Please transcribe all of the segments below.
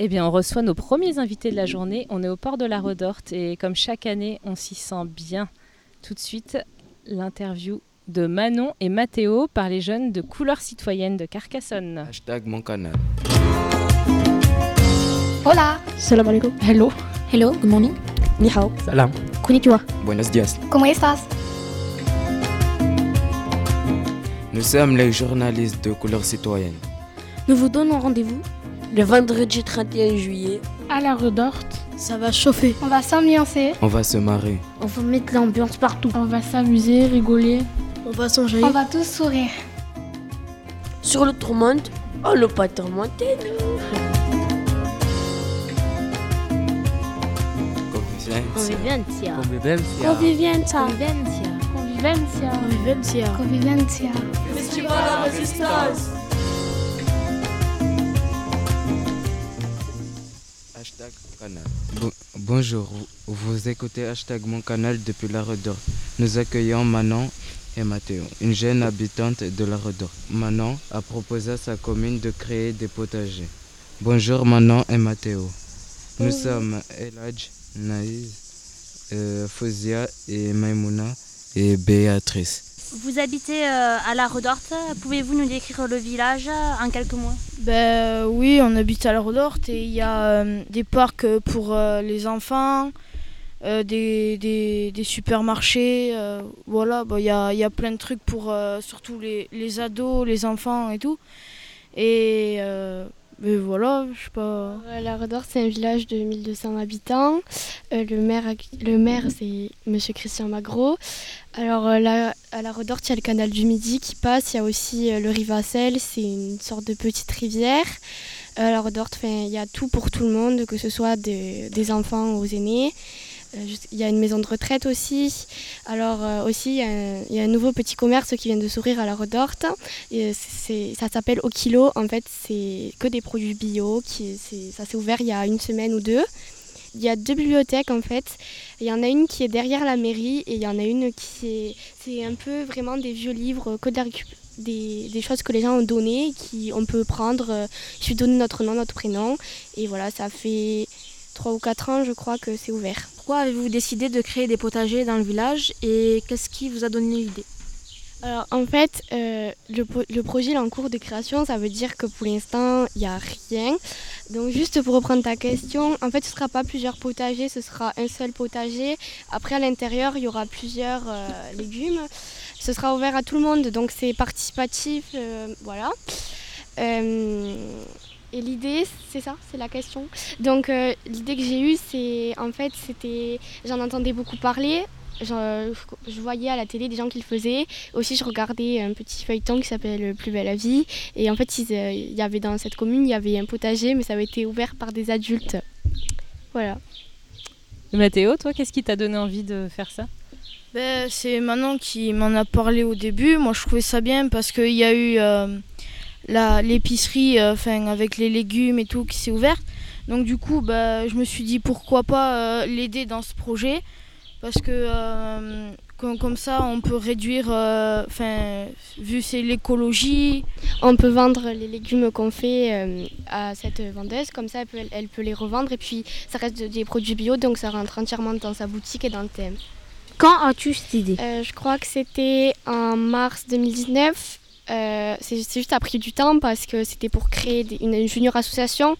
Eh bien, on reçoit nos premiers invités de la journée. On est au port de la Redorte et comme chaque année, on s'y sent bien. Tout de suite, l'interview de Manon et Mathéo par les jeunes de Couleur Citoyenne de Carcassonne. Hashtag mon canal. Hola. Salam alaikum. Hello. Hello. Good morning. Ni hao. Salam. Konnichiwa. Buenos dias. ¿Cómo estás? Nous sommes les journalistes de Couleur Citoyenne. Nous vous donnons rendez-vous le vendredi 31 juillet à la Redorte. Ça va chauffer. On va s'ambiancer. On va se marrer. On va mettre l'ambiance partout. On va s'amuser, rigoler. On va songer. On va tous sourire. Sur le tourmente, on ne pas tourmenter nous. Convivencia. Convivencia. Convivencia. Convivencia. Convivencia. Convivencia. Convivencia. Festival de la Résistance. Hashtag canal. Bon- bonjour, vous, écoutez Hashtag mon canal depuis la Redorte. Nous accueillons Manon et Mathéo, une jeune habitante de la Redorte. Manon a proposé à sa commune de créer des potagers. Bonjour Manon et Mathéo. Nous sommes Eladj, Naïs, euh, Fouzia et Maimouna et Béatrice. Vous habitez euh, à la Redorte. Pouvez-vous nous décrire le village en quelques mots? Ben oui, on habite à la Redorte et il y a euh, des parcs pour euh, les enfants, des, supermarchés, voilà, il y, a, plein de trucs pour surtout les, les ados, les enfants et tout. Et voilà, je sais. Euh, La Redorte, c'est un village de 1200 habitants. Euh, le maire, le maire c'est Monsieur Christian Magro. Alors euh, à la Redorte, il y a le canal du Midi qui passe. Il y a aussi euh, le Rivacel, c'est une sorte de petite rivière. À la Redorte, 'fin, il y a tout pour tout le monde, que ce soit de- des enfants aux aînés. Euh, Il y a une maison de retraite aussi. Alors euh, aussi, il y, a un, nouveau petit commerce qui vient de s'ouvrir à la Redorte. Et, euh, ça s'appelle Au Kilo. En fait, c'est que des produits bio. Qui, ça s'est ouvert il y a une semaine ou deux. Il y a deux bibliothèques en fait. Il y en a une qui est derrière la mairie et il y en a une qui est, c'est un peu vraiment des vieux livres, que des, des choses que les gens ont données, qui on peut prendre. suffit de donner notre nom, notre prénom. Et voilà, ça fait trois ou quatre ans, je crois, que c'est ouvert. Pourquoi avez-vous décidé de créer des potagers dans le village et qu'est-ce qui vous a donné l'idée? Alors en fait, euh, le, le projet est en cours de création, ça veut dire que pour l'instant, il n'y a rien. Donc juste pour reprendre ta question, en fait ce ne sera pas plusieurs potagers, ce sera un seul potager. Après à l'intérieur, il y aura plusieurs euh, légumes. Ce sera ouvert à tout le monde, donc c'est participatif, euh, voilà. Et l'idée, c'est ça, c'est la question. Donc euh, l'idée que j'ai eue, c'est en fait, c'était, j'en entendais beaucoup parler. Je, je voyais à la télé des gens qui le faisaient. Aussi, je regardais un petit feuilleton qui s'appelle Plus belle la vie. Et en fait, euh, il y avait dans cette commune, il y avait un potager, mais ça avait été ouvert par des adultes. Voilà. Mathéo, toi, qu'est-ce qui t'a donné envie de faire ça? Ben, c'est Manon qui m'en a parlé au début. Moi, je trouvais ça bien parce qu'il y a eu euh, l'épicerie euh, 'fin, avec les légumes et tout qui s'est ouverte. Donc, du coup, ben, je me suis dit pourquoi pas euh, l'aider dans ce projet? Parce que euh, com- comme ça, on peut réduire, euh, 'fin, vu c'est l'écologie. On peut vendre les légumes qu'on fait euh, à cette vendeuse, comme ça elle peut, elle peut les revendre. Et puis, ça reste des produits bio, donc ça rentre entièrement dans sa boutique et dans le thème. Quand as-tu cette idée? Euh, je crois que c'était en mars 2019. Euh, c'est juste après du temps parce que c'était pour créer une, junior association.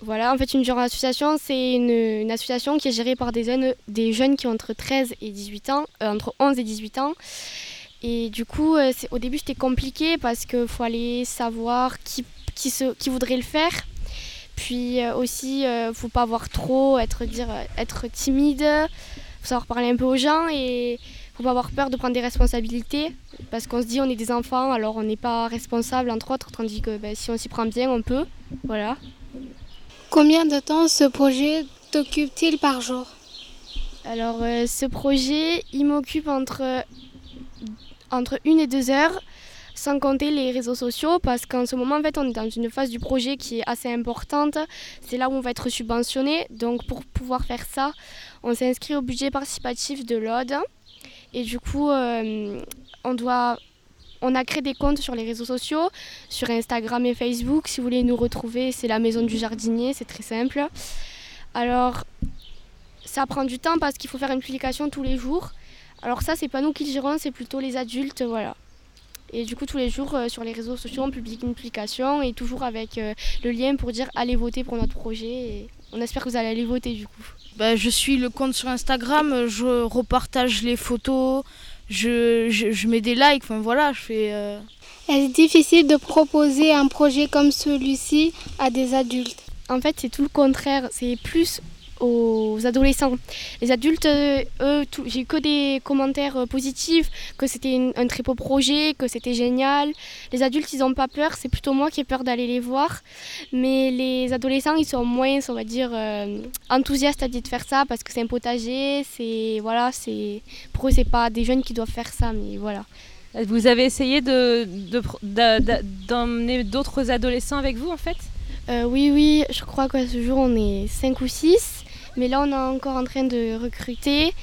Voilà, en fait, une junior association, c'est une, association qui est gérée par des jeunes, des jeunes qui ont entre 13 et 18 ans, euh, entre 11 et 18 ans. Et du coup, euh, au début, c'était compliqué parce qu'il faut aller savoir qui, qui, voudrait le faire. Puis aussi, il ne faut pas avoir trop, être, dire, être timide, faut savoir parler un peu aux gens faut pas avoir peur de prendre des responsabilités parce qu'on se dit on est des enfants alors on n'est pas responsable entre autres tandis que ben, si on s'y prend bien on peut. Voilà. Combien de temps ce projet t'occupe-t-il par jour? Alors euh, ce projet il m'occupe entre entre une et deux heures sans compter les réseaux sociaux parce qu'en ce moment en fait on est dans une phase du projet qui est assez importante. C'est là où on va être subventionné. Donc pour pouvoir faire ça on s'inscrit au budget participatif de l'ODE et du coup euh, on doit on a créé des comptes sur les réseaux sociaux, sur Instagram et Facebook. Si vous voulez nous retrouver, c'est la maison du jardinier, c'est très simple. Alors, ça prend du temps parce qu'il faut faire une publication tous les jours. Alors ça, c'est pas nous qui le gérons, c'est plutôt les adultes, voilà. Et du coup, tous les jours, euh, sur les réseaux sociaux, on publie une publication et toujours avec euh, le lien pour dire allez voter pour notre projet. Et on espère que vous allez aller voter du coup. Bah, je suis le compte sur Instagram, je repartage les photos, je, je, je mets des likes, enfin voilà, je fais... Euh... Est-ce difficile de proposer un projet comme celui-ci à des adultes En fait, c'est tout le contraire. C'est plus aux adolescents. Les adultes, euh, eux, j'ai que des commentaires euh, positifs, que c'était un très beau projet, que c'était génial. Les adultes, ils n'ont pas peur, c'est plutôt moi qui ai peur d'aller les voir. Mais les adolescents, ils sont moins, on va dire, euh, enthousiastes à l'idée de faire ça parce que c'est un potager, c'est voilà, c'est pour eux, c'est pas des jeunes qui doivent faire ça, mais voilà. Vous avez essayé de, d'emmener d'autres adolescents avec vous en fait? Oui, oui, je crois qu'à ce jour on est 5 ou 6. Mais là, on est encore en train de recruter.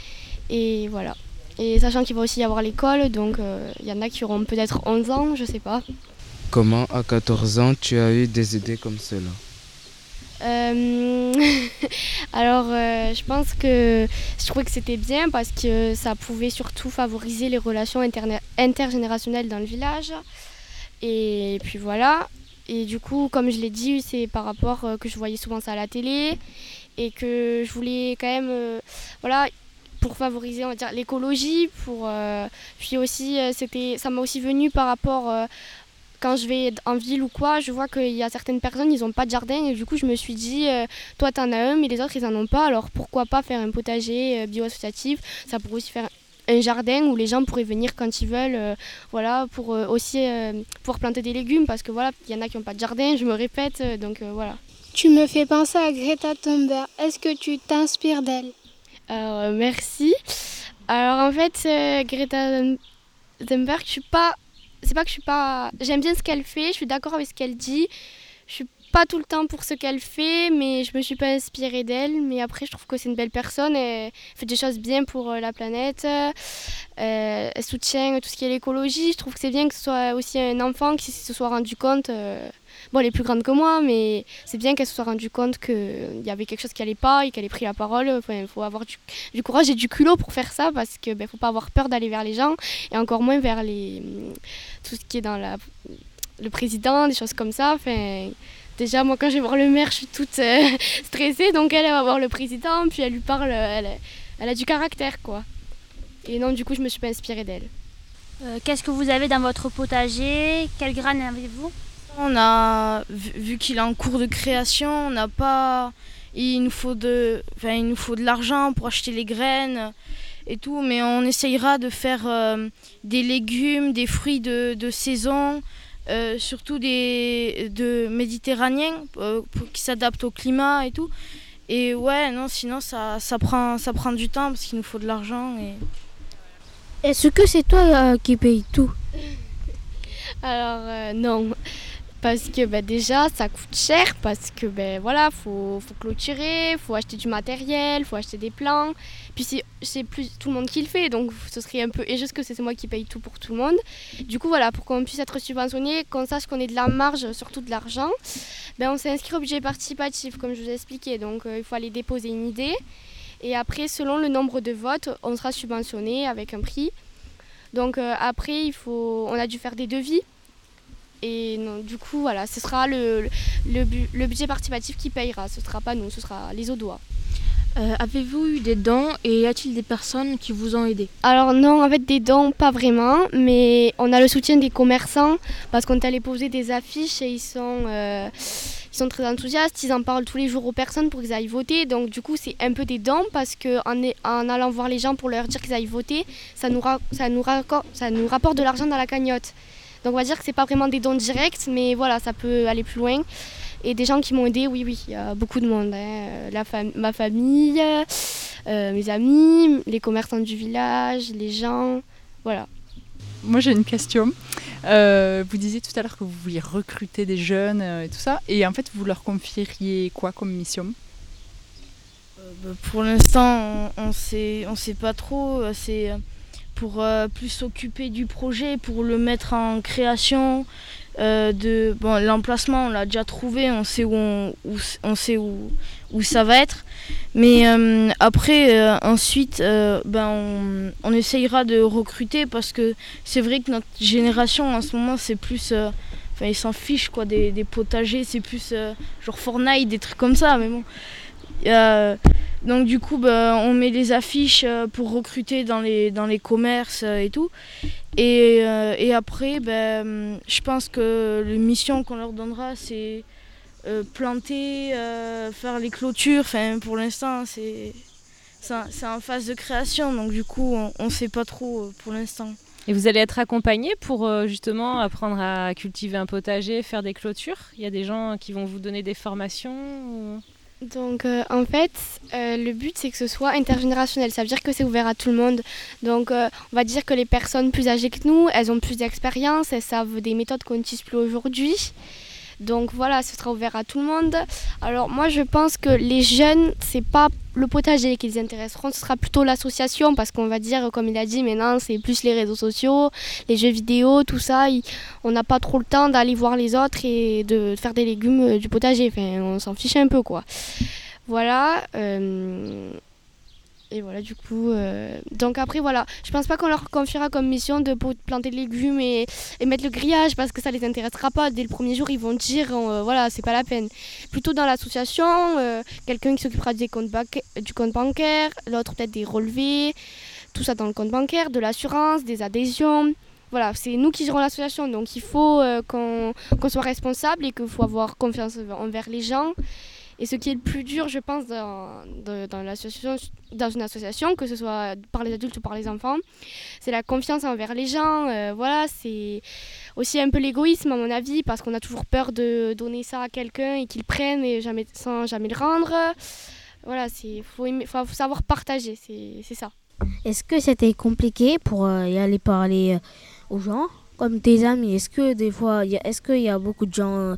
Et voilà. Et sachant qu'il va aussi y avoir l'école, donc euh, il y en a qui auront peut-être 11 ans, je sais pas. Comment à 14 ans tu as eu des idées comme cela? Euh, Alors, euh, je pense que je trouvais que c'était bien parce que ça pouvait surtout favoriser les relations intergénérationnelles dans le village. Et puis voilà. Et du coup, comme je l'ai dit, c'est par rapport que je voyais souvent ça à la télé et que je voulais quand même euh, voilà pour favoriser on va dire l'écologie pour euh, puis aussi euh, c'était ça m'a aussi venu par rapport quand je vais en ville ou quoi, je vois qu'il y a certaines personnes, ils n'ont pas de jardin. Et du coup, je me suis dit, toi, tu en as un, mais les autres, ils n'en ont pas. Alors, pourquoi pas faire un potager bio-associatif? Ça pourrait aussi faire un jardin où les gens pourraient venir quand ils veulent, voilà, pour aussi pouvoir planter des légumes. Parce que voilà, il y en a qui n'ont pas de jardin, je me répète. donc, voilà. Tu me fais penser à Greta Thunberg. Est-ce que tu t'inspires d'elle euh, merci. Alors, en fait, euh, Greta Thunberg, je suis pas. C'est pas que je suis pas. J'aime bien ce qu'elle fait, je suis d'accord avec ce qu'elle dit. Pas tout le temps pour ce qu'elle fait, mais je me suis pas inspirée d'elle. Mais après, je trouve que c'est une belle personne. Elle fait des choses bien pour euh, la planète. elle soutient tout ce qui est l'écologie. Je trouve que c'est bien que ce soit aussi un enfant qui se soit rendu compte bon, elle est plus grande que moi, mais c'est bien qu'elle se soit rendue compte qu'il y avait quelque chose qui allait pas et qu'elle ait pris la parole. Il faut avoir du, courage et du culot pour faire ça parce qu'il ben, faut pas avoir peur d'aller vers les gens et encore moins vers les, tout ce qui est dans la, le président, des choses comme ça. Déjà, moi, quand je vais voir le maire, je suis toute euh, stressée. Donc, elle, va voir le président, puis elle lui parle. Elle, elle, a du caractère, quoi. Et non, du coup, je me suis pas inspirée d'elle. Euh, qu'est-ce que vous avez dans votre potager? Quelles graines avez-vous? On a vu, qu'il est en cours de création, on n'a pas, il nous faut de, il nous faut de l'argent pour acheter les graines et tout, mais on essayera de faire euh, des légumes, des fruits de, saison, euh, surtout des de méditerranéens euh, qui s'adaptent au climat et tout. Et ouais, non, sinon ça, ça prend ça prend du temps parce qu'il nous faut de l'argent. Et... Est-ce que c'est toi qui paye tout? Alors non parce que ben, déjà ça coûte cher parce que ben voilà faut, clôturer, faut acheter du matériel, faut acheter des plans. Puis c'est plus tout le monde qui le fait donc ce serait un peu juste que c'est moi qui paye tout pour tout le monde. Du coup voilà pour qu'on puisse être subventionné, qu'on sache qu'on ait de la marge, surtout de l'argent, ben on s'est inscrit au budget participatif comme je vous ai expliqué. Donc euh, il faut aller déposer une idée et après selon le nombre de votes on sera subventionné avec un prix. Donc euh, après il faut on a dû faire des devis et du coup, voilà, ce sera le, le, budget participatif qui payera. Ce ne sera pas nous, ce sera les Audois. Euh, Avez-vous eu des dons et y a-t-il des personnes qui vous ont aidé? Alors non, en fait des dons pas vraiment, mais on a le soutien des commerçants parce qu'on est allé poser des affiches et ils sont, euh, ils sont très enthousiastes, ils en parlent tous les jours aux personnes pour qu'ils aillent voter. Donc du coup c'est un peu des dons parce qu'en en allant voir les gens pour leur dire qu'ils aillent voter, ça nous, ça nous, ça nous rapporte de l'argent dans la cagnotte. Donc on va dire que c'est pas vraiment des dons directs, mais voilà, ça peut aller plus loin. Et des gens qui m'ont aidé, oui, oui, il y a beaucoup de monde. Hein. La ma famille, euh, mes amis, les commerçants du village, les gens, voilà. Moi j'ai une question. Euh, vous disiez tout à l'heure que vous vouliez recruter des jeunes euh, et tout ça, et en fait vous leur confieriez quoi comme mission? Bah, Pour l'instant on ne sait, on sait pas trop. C'est pour euh, plus s'occuper du projet, pour le mettre en création. Euh, de bon, l'emplacement, on l'a déjà trouvé, on sait où on, on sait où, où ça va être. Mais euh, après, ensuite, ben on, essayera de recruter parce que c'est vrai que notre génération en ce moment, c'est plus. Enfin, ils s'en fichent quoi, des, potagers, c'est plus genre Fortnite, des trucs comme ça. Mais bon. Euh, donc, du coup, ben, on met les affiches euh, pour recruter dans les, dans les commerces euh, et tout. Et, après, ben, je pense que les missions qu'on leur donnera, c'est planter, faire les clôtures. Pour l'instant, c'est en- phase de création, donc du coup, on ne sait pas trop pour l'instant. Et vous allez être accompagné pour justement apprendre à cultiver un potager, faire des clôtures? Il y a des gens qui vont vous donner des formations Donc euh, en fait, euh, le but c'est que ce soit intergénérationnel. Ça veut dire que c'est ouvert à tout le monde. Donc euh, on va dire que les personnes plus âgées que nous, elles ont plus d'expérience, elles savent des méthodes qu'on n'utilise plus aujourd'hui. Donc voilà, ce sera ouvert à tout le monde. Alors moi je pense que les jeunes, c'est pas le potager qui les intéresseront, ce sera plutôt l'association parce qu'on va dire, comme il a dit, maintenant c'est plus les réseaux sociaux, les jeux vidéo, tout ça. on n'a pas trop le temps d'aller voir les autres et de faire des légumes euh, du potager. On s'en fiche un peu quoi. Voilà. euh, et voilà, du coup. euh, donc après, voilà. Je pense pas qu'on leur confiera comme mission de planter des légumes et, et mettre le grillage parce que ça les intéressera pas. Dès le premier jour, ils vont dire euh, voilà, c'est pas la peine. Plutôt dans l'association, euh, quelqu'un qui s'occupera des comptes du compte bancaire, l'autre peut-être des relevés, tout ça dans le compte bancaire, de l'assurance, des adhésions. Voilà, c'est nous qui gérons l'association, donc il faut qu'on soit responsable et qu'il faut avoir confiance envers les gens. Et ce qui est le plus dur, je pense, dans, dans, une association, que ce soit par les adultes ou par les enfants, c'est la confiance envers les gens. euh, voilà, c'est aussi un peu l'égoïsme, à mon avis, parce qu'on a toujours peur de donner ça à quelqu'un et qu'il prenne et sans jamais le rendre. Voilà, il faut, faut savoir partager, c'est ça. Est-ce que c'était compliqué pour euh, y aller parler euh, aux gens Comme tes amis, est-ce que des fois, est-ce qu'il y a beaucoup de gens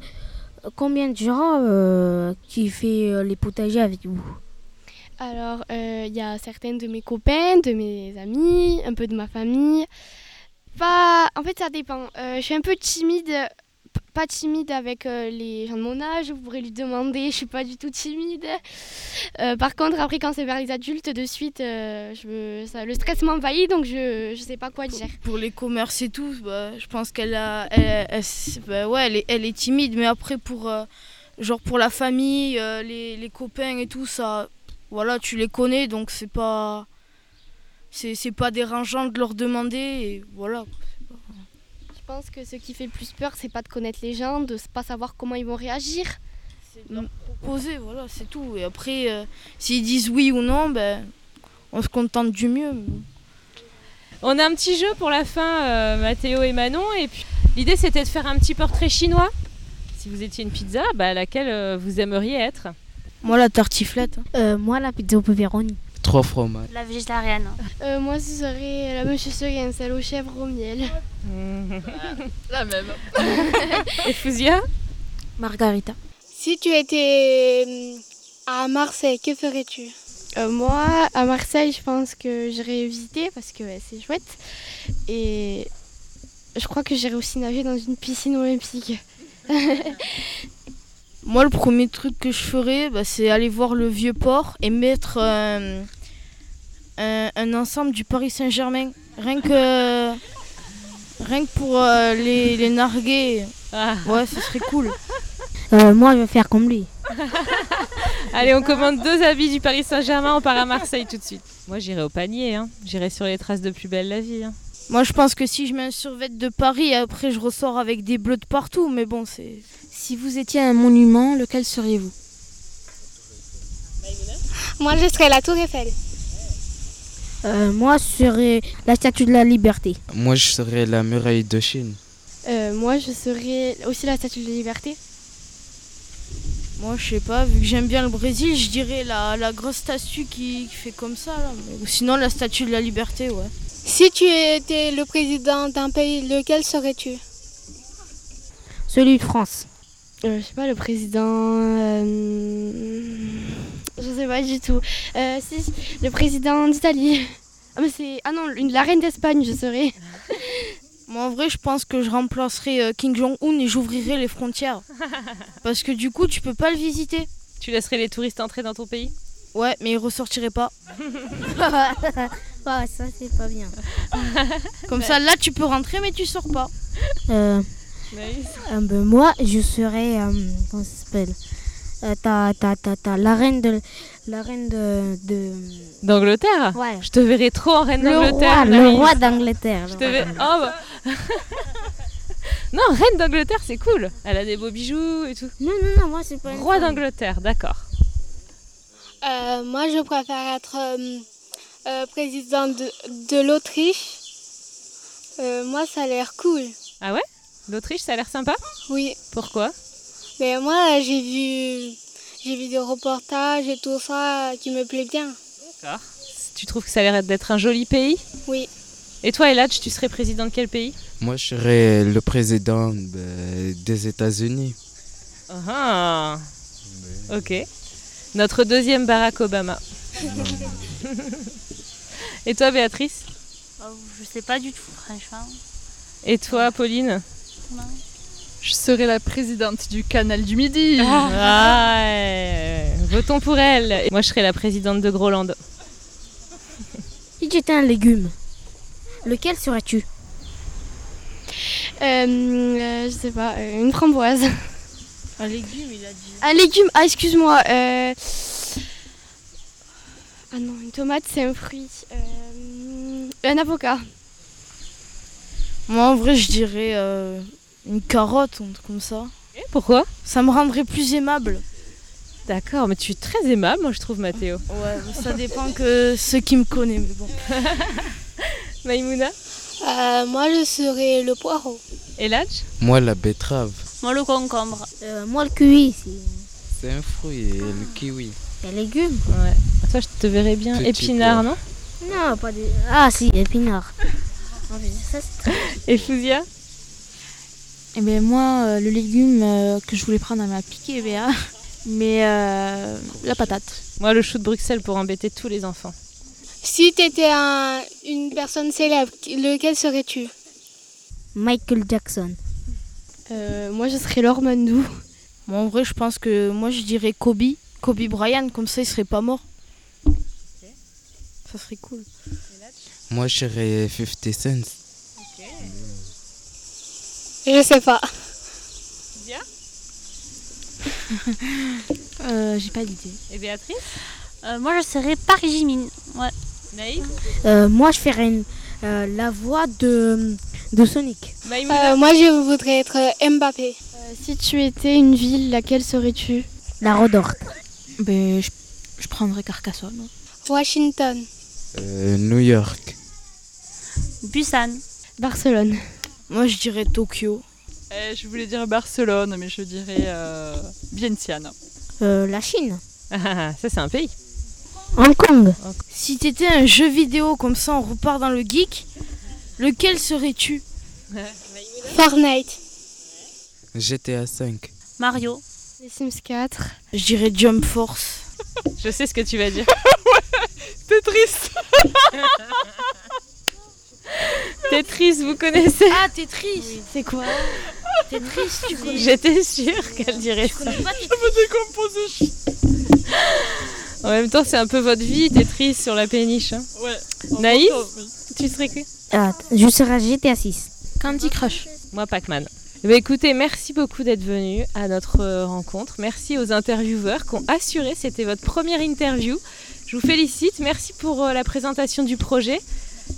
Combien de gens euh, qui fait euh, les potagers avec vous? Alors, euh, il y a certaines de mes copains, de mes amis, un peu de ma famille. Pas... En fait, ça dépend. Je suis un peu timide, pas timide avec euh, les gens de mon âge, vous pourrez lui demander, je suis pas du tout timide. Euh, par contre, après, quand c'est vers les adultes, de suite, euh, je ça- le stress m'envahit, donc je ne sais pas quoi dire. Pour les commerces et tout, bah, je pense qu'elle elle, bah, ouais, elle est, elle est timide, mais après pour, genre pour la famille, les, les copains et tout ça, voilà, tu les connais, donc c'est pas, c'est, pas dérangeant de leur demander, voilà. Je pense que ce qui fait le plus peur, c'est pas de connaître les gens, de pas savoir comment ils vont réagir. C'est de leur proposer, voilà, c'est tout. Et après, euh, s'ils disent oui ou non, ben, on se contente du mieux. On a un petit jeu pour la fin, euh, Mathéo et Manon. Et puis l'idée c'était de faire un petit portrait chinois. Si vous étiez une pizza, bah, laquelle euh, vous aimeriez être? Moi, la tartiflette. Euh, Moi, la pizza au pepperoni. Trois fromages. La végétarienne. Euh, moi, ce serait la Monsieur Seguin, celle aux chèvres au miel. La même. Et Fouzia Margarita. Si tu étais hum, à Marseille, que ferais-tu? Euh, moi, à Marseille, je pense que j'irai visiter parce que ouais, c'est chouette. Et je crois que j'irai aussi nager dans une piscine olympique. Moi, le premier truc que je ferais, bah, c'est aller voir le vieux port et mettre euh, un, un ensemble du Paris Saint-Germain. Rien que, rien que pour euh, les, les narguer. Ouais, ce serait cool. Euh, moi, je vais faire comme lui. Allez, on commande deux habits du Paris Saint-Germain, on part à Marseille tout de suite. Moi j'irai au panier, hein. j'irai sur les traces de plus belle la vie. hein. Moi, je pense que si je mets un survêt de Paris, après je ressors avec des bleus de partout. Mais bon, c'est. Si vous étiez un monument, lequel seriez-vous? Moi, je serais la Tour Eiffel. Euh, moi, je serais la statue de la liberté. Moi, je serais la muraille de Chine. Euh, moi, je serais aussi la statue de la liberté. Moi, je sais pas, vu que j'aime bien le Brésil, je dirais la, la grosse statue qui, qui fait comme ça. Là. Ou sinon, la statue de la liberté, ouais. Si tu étais le président d'un pays, lequel serais-tu? Celui de France. Euh, je sais pas, le président. Je sais pas du tout. Euh, si, le président d'Italie. Ah, mais c'est. Ah non, une, la reine d'Espagne, je serais. Moi, en vrai, je pense que je remplacerai euh, King Jong-un et j'ouvrirai les frontières. Parce que du coup, tu peux pas le visiter. Tu laisserais les touristes entrer dans ton pays? Ouais, mais ils ressortiraient pas. ouais, ça c'est pas bien. Comme ça, là, tu peux rentrer, mais tu sors pas. Euh, Naïs. euh, ben, moi, je serais. euh, comment ça s'appelle? Euh, t'as, t'as, t'as, t'as la reine de. La reine de. de... D'Angleterre Ouais. Je te verrais trop en reine Le d'Angleterre. roi, le roi d'Angleterre. Je te roi vais- d'Angleterre. Oh, bah. non, reine d'Angleterre, c'est cool. Elle a des beaux bijoux et tout. Non, non, non, moi c'est pas. Roi d'Angleterre, d'accord. Euh, moi, je préfère être euh, euh, président de, de l'Autriche. Euh, moi, ça a l'air cool. Ah ouais? L'Autriche, ça a l'air sympa? Oui. Pourquoi? Mais moi, j'ai vu, j'ai vu des reportages et tout ça qui me plaît bien. D'accord. Tu trouves que ça a l'air d'être un joli pays? Oui. Et toi, Eladj, tu serais président de quel pays? Moi, je serais le président ben, des États-Unis. Ah Ok. Notre deuxième Barack Obama. Et toi, Béatrice? Oh, je sais pas du tout, franchement. Et toi, Pauline? Je serai la présidente du canal du Midi. Ah, ouais. Votons pour elle. Et Moi, je serais la présidente de Groland. Si tu étais un légume, lequel serais-tu? Euh, euh, je sais pas, euh, une framboise. Un légume, il a dit. Un légume, ah excuse-moi. euh, Ah non, une tomate c'est un fruit. Euh, Un avocat. Moi, en vrai, je dirais euh, une carotte, un truc comme ça. Pourquoi? Ça me rendrait plus aimable. D'accord, mais tu es très aimable, moi, je trouve, Mathéo. Ouais, ça dépend que ceux qui me connaissent, mais bon. Maïmouna? Euh, moi, je serais le poireau. Eladj Moi, la betterave. Moi, le concombre. Euh, Moi, le kiwi, c'est C'est un fruit, et le kiwi. un légume. Ouais. Toi, je te verrais bien Petit épinard, non? Non, pas des. Ah, si, épinard. C'est très- Et Eh bien, moi, euh, le légume euh, que je voulais prendre, elle m'a piqué, Béa. Mais euh, la patate. Moi, le chou de Bruxelles pour embêter tous les enfants. Si tu étais une personne célèbre, lequel serais-tu? Michael Jackson. Euh, moi je serais Laure Mandou. Moi, en vrai, je pense que moi, je dirais Kobe. Kobe Bryant, comme ça, il serait pas mort. Ça serait cool. Moi, je serais 50 Cent. Je sais pas. Euh, J'ai pas d'idée. Et Béatrice? Euh, moi, je serais Paris Jimine. Ouais. Naïf Euh, moi, je ferais une- euh, la voix de, de Sonic. Euh, moi, je voudrais être Mbappé. Euh, si tu étais une ville, laquelle serais-tu? La Rodorte. Ben, je, je prendrais Carcassonne. Washington. Euh, New York. Busan. Barcelone. Moi, je dirais Tokyo. Eh, je voulais dire Barcelone, mais je dirais euh, Vientiane. Euh, la Chine. Ah, ça, c'est un pays. Hong Kong. Si t'étais un jeu vidéo comme ça, on repart dans le geek, lequel serais-tu? Fortnite. GTA 5. Mario. Les Sims 4. Je dirais Jump Force. Je sais ce que tu vas dire. Tetris Tetris, vous connaissez Ah, Tetris C'est quoi Tetris, tu connais J'étais sûre qu'elle dirait ça. Je me décomposer. En même temps, c'est un peu votre vie, Tetris sur la péniche. hein. Ouais. Naïf oui. Tu serais que Ah, je serais GTA 6. Candy Crush. Moi, Pac-Man. Eh ben, écoutez, merci beaucoup d'être venu à notre euh, rencontre. Merci aux intervieweurs qui ont assuré. C'était votre première interview. Je vous félicite. Merci pour euh, la présentation du projet.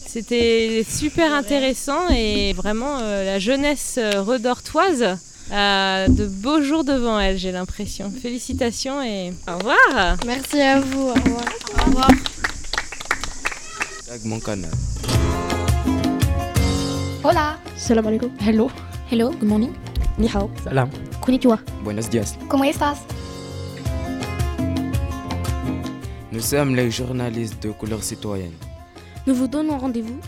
C'était super intéressant et vraiment euh, la jeunesse euh, redortoise a de beaux jours devant elle, j'ai l'impression. Félicitations et au revoir. Merci à vous. Au revoir. Au revoir. Tag mon canal. Hola. Salam alaikum. Hello. Hello, good morning. Ni hao. Salam. Konnichiwa. Buenos dias. ¿Cómo estás? Nous sommes les journalistes de couleur citoyenne. Nous vous donnons rendez-vous.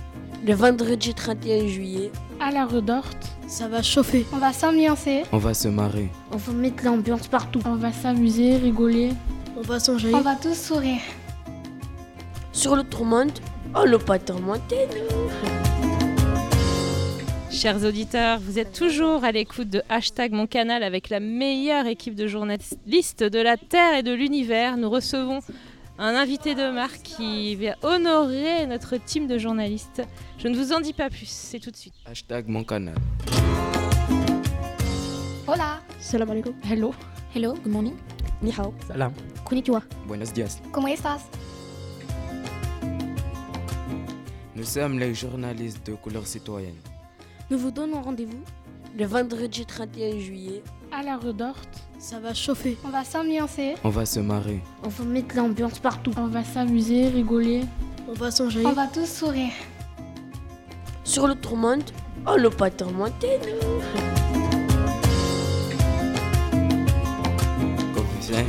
Le vendredi 31 juillet. À la Redorte, Ça va chauffer. On va s'ambiancer. On va se marrer. On va mettre l'ambiance partout. on va s'amuser, rigoler. On va songer. On va tous sourire. Sur le tourmente, Oh, le pas tourmenté, nous. Chers auditeurs, vous êtes toujours à l'écoute de Hashtag Mon Canal avec la meilleure équipe de journalistes de la Terre et de l'univers. Nous recevons un invité de marque qui vient honorer notre team de journalistes. Je ne vous en dis pas plus, c'est tout de suite. Hashtag Mon Canal. Hola. Salam alaikum. Hello. Hello, good morning. Ni hao. Salam. Konnichiwa. Buenos días. ¿Cómo estás? Nous sommes les journalistes de couleur citoyenne. Nous vous donnons rendez-vous le vendredi 31 juillet à la Redorte. Ça va chauffer. On va s'ambiancer. On va se marrer. On va mettre l'ambiance partout. On va s'amuser, rigoler. On va s'enjailler. On va tous sourire. Sur le tourmente, oh le pas tourmenté, nous.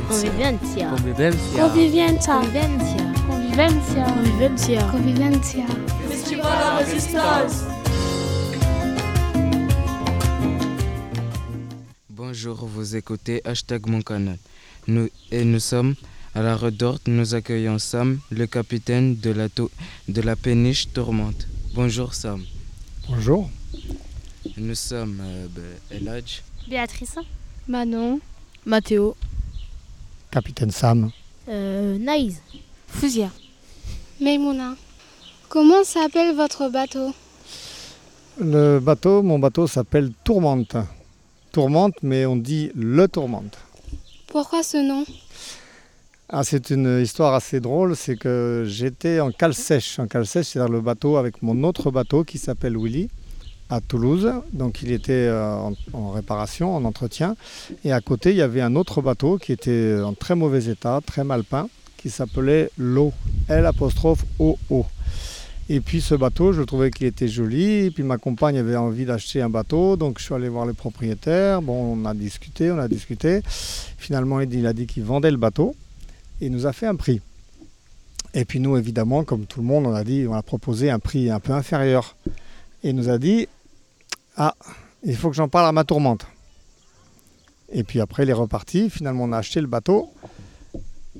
Convivencia. Convivencia. Convivencia. Convivencia. Convivencia. Convivencia. Festival à résistance. Bonjour, vous écoutez Hashtag Mon Canal. Nous, et nous sommes à la Redorte. Nous accueillons Sam, le capitaine de la, de la péniche Tourmente. Bonjour Sam. Bonjour. Nous sommes euh, Eladj. Béatrice. Manon. Mathéo. Capitaine Sam. Euh, Naïs. Fouzia. Meimouna. Comment s'appelle votre bateau? Le bateau, mon bateau s'appelle Tourmente. Tourmente, mais on dit le Tourmente. Pourquoi ce nom? Ah, C'est une histoire assez drôle, c'est que j'étais en cale sèche. En cale sèche, c'est-à-dire le bateau avec mon autre bateau qui s'appelle Willy à Toulouse. Donc il était en, en, réparation, en entretien. Et à côté, il y avait un autre bateau qui était en très mauvais état, très mal peint, qui s'appelait l'eau. L apostrophe O O. Et puis ce bateau, je trouvais qu'il était joli. Et puis ma compagne avait envie d'acheter un bateau, donc je suis allé voir le propriétaire. Bon, on a discuté, on a discuté. Finalement, il a dit qu'il vendait le bateau et il nous a fait un prix. Et puis nous, évidemment, comme tout le monde, on a dit, on a proposé un prix un peu inférieur. Et il nous a dit, ah, il faut que j'en parle à ma tourmente. Et puis après, il est reparti. Finalement, on a acheté le bateau.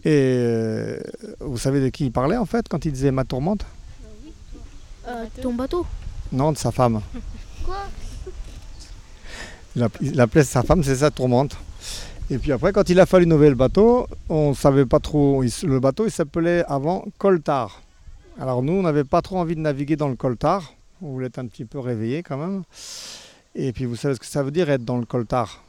Et vous savez de qui il parlait en fait quand il disait ma tourmente euh, ton bateau Non, de sa femme. Quoi? Il appelait sa femme, c'est sa tourmente. Et puis après, quand il a fallu nover le bateau, on ne savait pas trop. Le bateau, il s'appelait avant Coltard. Alors nous, on n'avait pas trop envie de naviguer dans le Coltard. On voulait être un petit peu réveillé quand même. Et puis vous savez ce que ça veut dire être dans le Coltard?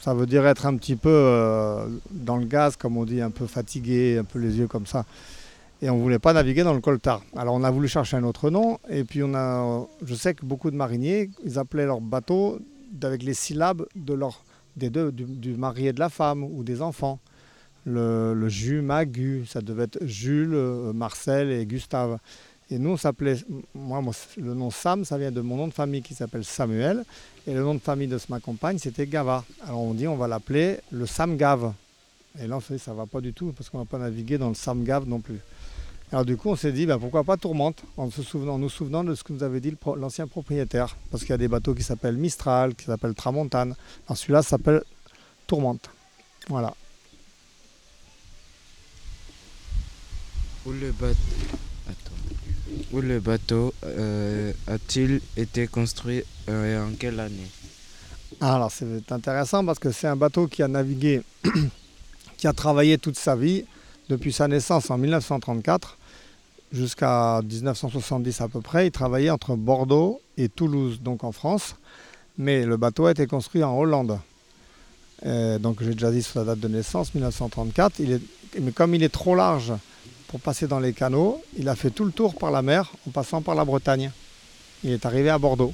Ça veut dire être un petit peu euh, dans le gaz, comme on dit, un peu fatigué, un peu les yeux comme ça et on ne voulait pas naviguer dans le coltard. Alors on a voulu chercher un autre nom, et puis on a, je sais que beaucoup de mariniers, ils appelaient leur bateau avec les syllabes de leur, des deux, du, mari et de la femme, ou des enfants. Le, le Jus, Magu, ça devait être Jules, euh, Marcel et Gustave. Et nous, on s'appelait, moi, le nom Sam, ça vient de mon nom de famille qui s'appelle Samuel, et le nom de famille de ma compagne, c'était Gava. Alors on dit, on va l'appeler le Sam Gave. Et là, on dit, ça va pas du tout, parce qu'on va pas naviguer dans le Sam Gave non plus. Alors du coup, on s'est dit, ben, pourquoi pas Tourmente, en, se souvenant, en nous souvenant de ce que nous avait dit l'ancien propriétaire. Parce qu'il y a des bateaux qui s'appellent Mistral, qui s'appellent Tramontane. Alors celui-là s'appelle Tourmente. Voilà. Où le bateau, Où le bateau euh, a-t-il été construit euh, et en quelle année? Alors c'est intéressant parce que c'est un bateau qui a navigué, qui a travaillé toute sa vie depuis sa naissance en 1934 jusqu'à 1970 à peu près. Il travaillait entre Bordeaux et Toulouse, donc en France. Mais le bateau a été construit en Hollande. Euh, donc j'ai déjà dit sur la date de naissance, 1934. Il est, mais comme il est trop large pour passer dans les canaux, il a fait tout le tour par la mer en passant par la Bretagne. Il est arrivé à Bordeaux.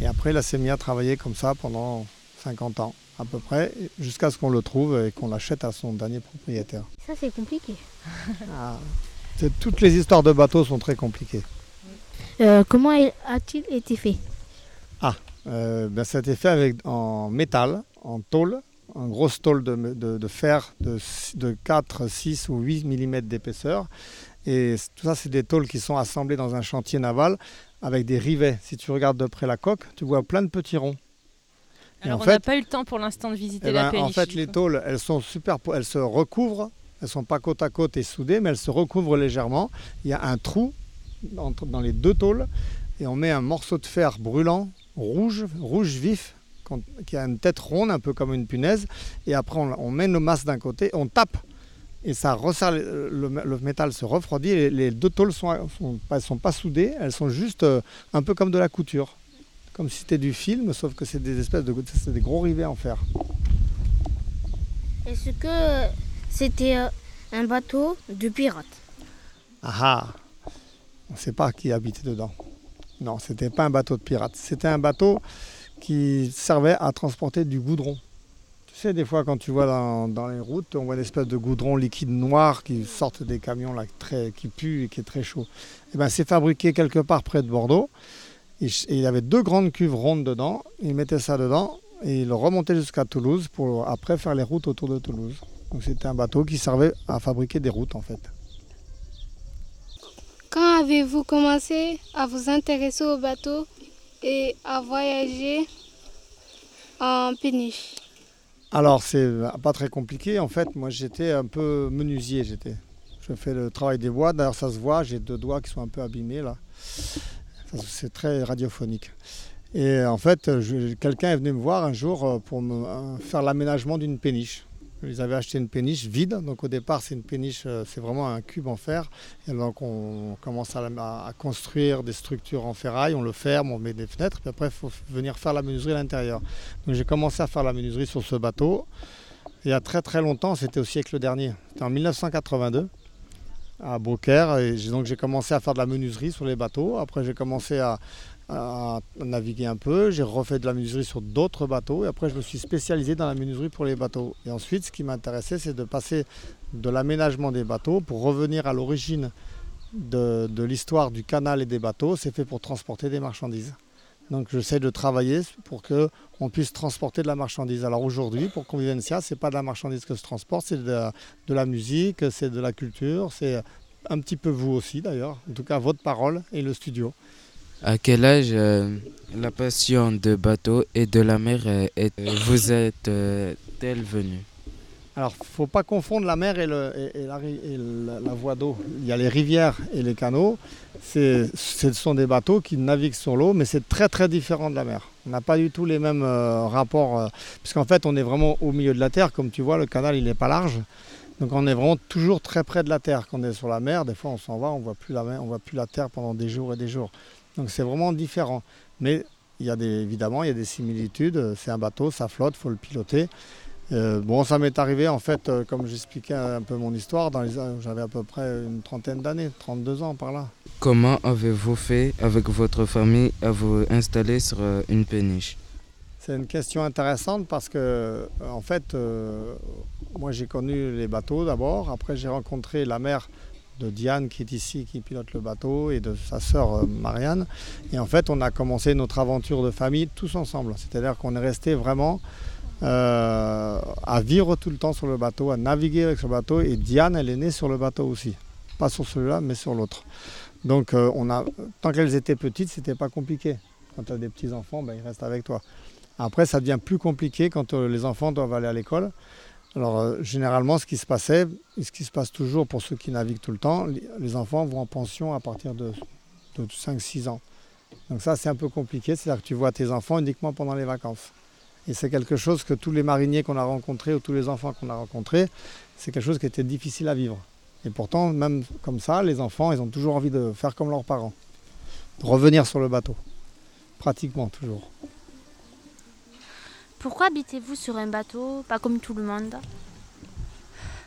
Et après, il s'est mis à travailler comme ça pendant 50 ans à peu près, jusqu'à ce qu'on le trouve et qu'on l'achète à son dernier propriétaire. Ça, c'est compliqué. ah, toutes les histoires de bateaux sont très compliquées. Euh, comment a-t-il été fait? Ah, euh, ben, ça a été fait avec, en métal, en tôle, en grosse tôle de, de, de fer de, de, 4, 6 ou 8 mm d'épaisseur. Et tout ça, c'est des tôles qui sont assemblées dans un chantier naval avec des rivets. Si tu regardes de près la coque, tu vois plein de petits ronds. Alors, on n'a pas eu le temps pour l'instant de visiter eh la ben, péniche. En fait, les tôles, elles sont super, elles se recouvrent. Elles sont pas côte à côte et soudées, mais elles se recouvrent légèrement. Il y a un trou entre, dans les deux tôles et on met un morceau de fer brûlant, rouge, rouge vif, qui a une tête ronde, un peu comme une punaise. Et après, on, met nos masses d'un côté, on tape et ça resserre, le, métal se refroidit. Et les deux tôles sont, sont, sont, pas soudées, elles sont juste euh, un peu comme de la couture, comme si c'était du film, sauf que c'est des espèces de des gros rivets en fer. Est-ce que c'était euh, un bateau de pirates? Ah ah On ne sait pas qui habitait dedans. Non, c'était pas un bateau de pirates. C'était un bateau qui servait à transporter du goudron. Tu sais, des fois, quand tu vois dans, les routes, on voit une espèce de goudron liquide noir qui sort des camions là, très, qui pue et qui est très chaud. Et eh ben, c'est fabriqué quelque part près de Bordeaux. Il avait deux grandes cuves rondes dedans. Il mettait ça dedans et il remontait jusqu'à Toulouse pour après faire les routes autour de Toulouse. Donc c'était un bateau qui servait à fabriquer des routes en fait. Quand avez-vous commencé à vous intéresser au bateau et à voyager en péniche? Alors c'est pas très compliqué en fait. Moi j'étais un peu menuisier. J'étais. Je fais le travail des bois. D'ailleurs ça se voit. J'ai deux doigts qui sont un peu abîmés là. C'est très radiophonique. Et en fait, quelqu'un est venu me voir un jour euh, pour me, faire l'aménagement d'une péniche. Ils avaient acheté une péniche vide. Donc au départ, c'est une péniche, euh, c'est vraiment un cube en fer. Et donc on commence à, construire des structures en ferraille, on le ferme, on met des fenêtres. Puis après, il faut venir faire la menuiserie à l'intérieur. Donc j'ai commencé à faire la menuiserie sur ce bateau. il y a très très longtemps, c'était au siècle dernier. C'était en 1982 à Beaucaire. Et donc j'ai commencé à faire de la menuiserie sur les bateaux. Après j'ai commencé à, à naviguer un peu. J'ai refait de la menuiserie sur d'autres bateaux et après je me suis spécialisé dans la menuiserie pour les bateaux. Et ensuite, ce qui m'intéressait, c'est de passer de l'aménagement des bateaux pour revenir à l'origine de, l'histoire du canal et des bateaux. C'est fait pour transporter des marchandises. Donc j'essaie de travailler pour qu'on puisse transporter de la marchandise. Alors aujourd'hui, pour Convivencia, ce n'est pas de la marchandise que se transporte, c'est de, la musique, c'est de la culture, c'est un petit peu vous aussi d'ailleurs, en tout cas votre parole et le studio. À quel âge euh, la passion de bateau et de la mer euh, est, vous êtes-elle venue? Alors, faut pas confondre la mer et, la, voie d'eau. Il y a les rivières et les canaux. Ce sont des bateaux qui naviguent sur l'eau, mais c'est très très différent de la mer. On n'a pas du tout les mêmes euh, rapports, puisqu'en fait, on est vraiment au milieu de la terre. Comme tu vois, le canal, il n'est pas large. Donc on est vraiment toujours très près de la terre. Quand on est sur la mer, des fois on s'en va, on voit plus la mer, on voit plus la terre pendant des jours et des jours. Donc c'est vraiment différent. Mais il y a des, évidemment, il y a des similitudes. C'est un bateau, ça flotte, il faut le piloter. Euh, bon, ça m'est arrivé en fait, euh, comme j'expliquais un peu mon histoire, j'avais à peu près une trentaine d'années, 32 ans par là. Comment avez-vous fait avec votre famille à vous installer sur euh, une péniche? C'est une question intéressante parce que, en fait, moi j'ai connu les bateaux d'abord, après j'ai rencontré la mère de Diane qui est ici, qui pilote le bateau, et de sa sœur euh, Marianne. Et en fait, on a commencé notre aventure de famille tous ensemble. C'est-à-dire qu'on est resté vraiment euh, à vivre tout le temps sur le bateau, à naviguer avec ce bateau. Et Diane, elle est née sur le bateau aussi. Pas sur celui-là, mais sur l'autre. Donc, euh, tant qu'elles étaient petites, c'était pas compliqué. Quand tu as des petits-enfants, ben, ils restent avec toi. Après, ça devient plus compliqué quand les enfants doivent aller à l'école. Alors euh, généralement, ce qui se passait, et ce qui se passe toujours pour ceux qui naviguent tout le temps, les, enfants vont en pension à partir de, 5-6 ans. Donc ça, c'est un peu compliqué, c'est-à-dire que tu vois tes enfants uniquement pendant les vacances. Et c'est quelque chose que tous les mariniers qu'on a rencontrés ou tous les enfants qu'on a rencontrés, c'est quelque chose qui était difficile à vivre. Et pourtant, même comme ça, les enfants, ils ont toujours envie de faire comme leurs parents, de revenir sur le bateau, pratiquement toujours. Pourquoi habitez-vous sur un bateau, pas comme tout le monde?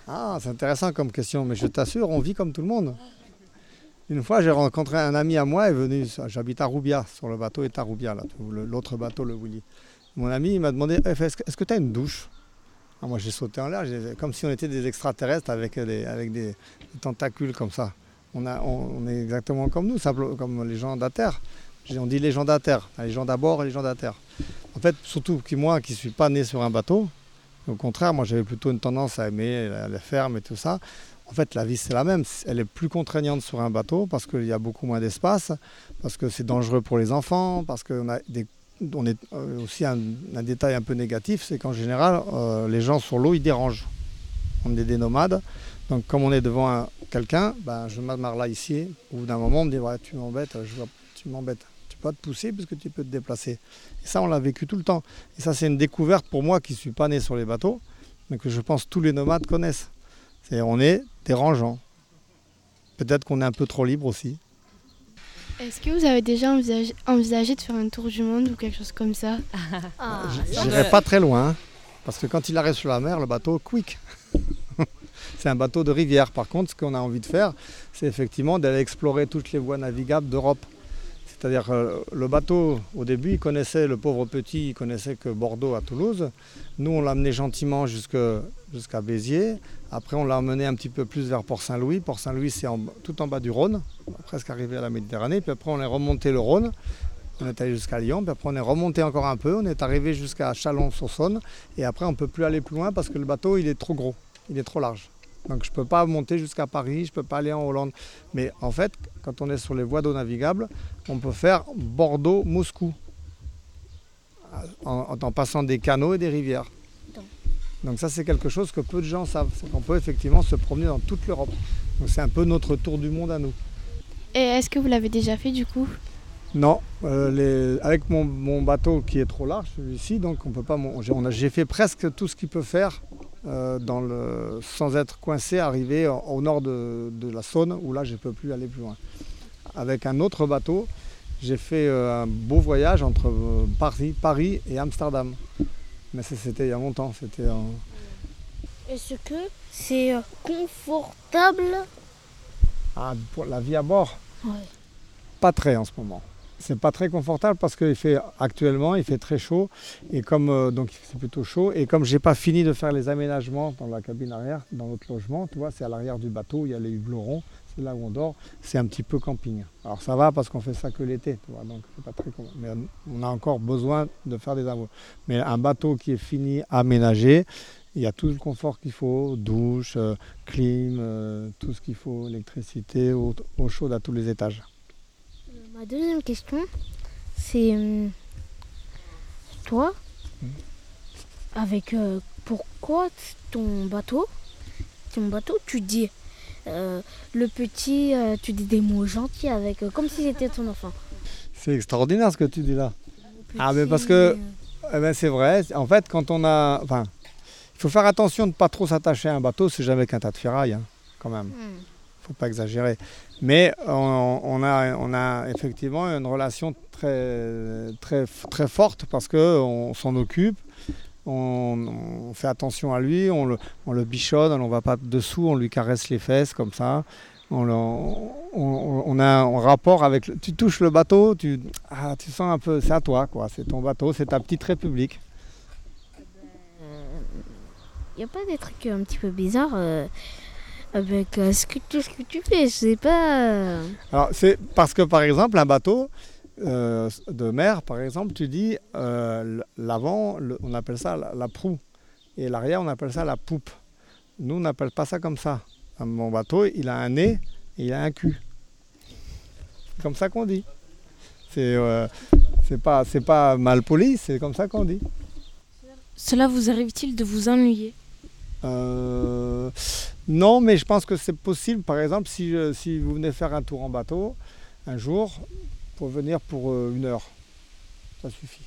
Ah, c'est intéressant comme question, mais je t'assure, on vit comme tout le monde. Une fois, j'ai rencontré un ami à moi, est venu, j'habite à Roubia, sur le bateau est à Roubia, l'autre bateau, le Willy. Mon ami, m'a demandé, eh, est-ce que tu as une douche? Ah, Moi, j'ai sauté en l'air, comme si on était des extraterrestres avec des, avec des, tentacules comme ça. On, est exactement comme nous, comme les gens de la Terre. On dit les gens de la Terre, les gens d'abord et les gens de la Terre. En fait, surtout que moi qui ne suis pas né sur un bateau, au contraire, moi j'avais plutôt une tendance à aimer la, ferme et tout ça. En fait, la vie c'est la même. Elle est plus contraignante sur un bateau parce qu'il y a beaucoup moins d'espace, parce que c'est dangereux pour les enfants, parce qu'on a des on est euh, aussi un, détail un peu négatif, c'est qu'en général, euh, les gens sur l'eau, ils dérangent. On est des nomades, Donc comme on est devant quelqu'un, ben, je m'amarre là ici. Au bout d'un moment, on me dit tu m'embêtes, tu m'embêtes. Peux te pousser parce que tu peux te déplacer. Et ça, on l'a vécu tout le temps. Et ça, c'est une découverte pour moi qui ne suis pas né sur les bateaux, mais que je pense tous les nomades connaissent. C'est on est dérangeant. Peut-être qu'on est un peu trop libre aussi. Est-ce que vous avez déjà envisagé, de faire un tour du monde ou quelque chose comme ça ah, J'irai pas très loin, parce que quand il arrive sur la mer, le bateau, quick C'est un bateau de rivière. Par contre, ce qu'on a envie de faire, c'est effectivement d'aller explorer toutes les voies navigables d'Europe. C'est-à-dire que le bateau, au début, il connaissait, le pauvre petit, il connaissait que Bordeaux à Toulouse. Nous, on l'a amené gentiment jusqu'à Béziers. Après, on l'a emmené un petit peu plus vers Port-Saint-Louis. Port-Saint-Louis, c'est tout en bas du Rhône, presque arrivé à la Méditerranée. Puis après, on est remonté le Rhône. On est allé jusqu'à Lyon, puis après on est remonté encore un peu, on est arrivé jusqu'à Chalon-sur-Saône, et après on ne peut plus aller plus loin parce que le bateau il est trop gros, il est trop large. Donc je ne peux pas monter jusqu'à Paris, je ne peux pas aller en Hollande. Mais en fait, quand on est sur les voies d'eau navigables, on peut faire Bordeaux-Moscou, en, passant des canaux et des rivières. Donc ça c'est quelque chose que peu de gens savent, c'est qu'on peut effectivement se promener dans toute l'Europe. Donc c'est un peu notre tour du monde à nous. Et est-ce que vous l'avez déjà fait du coup? Non, euh, avec mon, bateau qui est trop large, celui-ci, donc on peut pas. J'ai fait presque tout ce qu'il peut faire euh, dans le, sans être coincé, arriver au nord de, la Saône, où là je ne peux plus aller plus loin. Avec un autre bateau, j'ai fait euh, un beau voyage entre euh, Paris, Paris et Amsterdam. Mais c'était il y a longtemps. C'était. Est-ce que c'est confortable? Ah, pour la vie à bord? Pas très en ce moment c'est pas très confortable parce qu'il fait actuellement il fait très chaud et comme euh, donc c'est plutôt chaud et comme j'ai pas fini de faire les aménagements dans la cabine arrière dans notre logement tu vois c'est à l'arrière du bateau il y a les hublerons là où on dort c'est un petit peu camping alors ça va parce qu'on fait ça que l'été tu vois donc c'est pas très mais on a encore besoin de faire des travaux mais un bateau qui est fini aménagé il y a tout le confort qu'il faut, douche, euh, clim, euh, tout ce qu'il faut, électricité, eau chaude à tous les étages. Ma deuxième question, c'est euh, toi, hmm. avec euh, pourquoi ton bateau, ton bateau, tu dis euh, le petit, tu dis des mots gentils avec, comme si c'était ton enfant. C'est extraordinaire ce que tu dis là. ah mais parce que, eh ben, c'est vrai. En fait, quand on a, enfin, il faut faire attention de ne pas trop s'attacher à un bateau. C'est jamais qu'un tas de ferraille, hein, quand même. Hmm faut pas exagérer. Mais on, a, on a effectivement une relation très, très, très forte parce qu'on s'en occupe, on, fait attention à lui, on le, on le bichonne, on ne va pas dessous, on lui caresse les fesses comme ça. On, on, a un rapport avec. Tu touches le bateau, tu, ah, tu sens un peu. C'est à toi, quoi. C'est ton bateau, c'est ta petite république. Il n'y a pas des trucs un petit peu bizarres euh, avec euh, ce, que, tout ce que tu fais, je sais pas. Alors, c'est parce que par exemple, un bateau euh, de mer, par exemple, tu dis euh, l'avant, on appelle ça la, proue, et l'arrière, on appelle ça la poupe. Nous, on n'appelle pas ça comme ça. Mon bateau, il a un nez et il a un cul. C'est comme ça qu'on dit. C'est pas, pas mal poli, c'est comme ça qu'on dit. Cela vous arrive-t-il de vous ennuyer? Euh, non, mais je pense que c'est possible. Par exemple, si, si, vous venez faire un tour en bateau un jour, pour venir pour euh, une heure, ça suffit.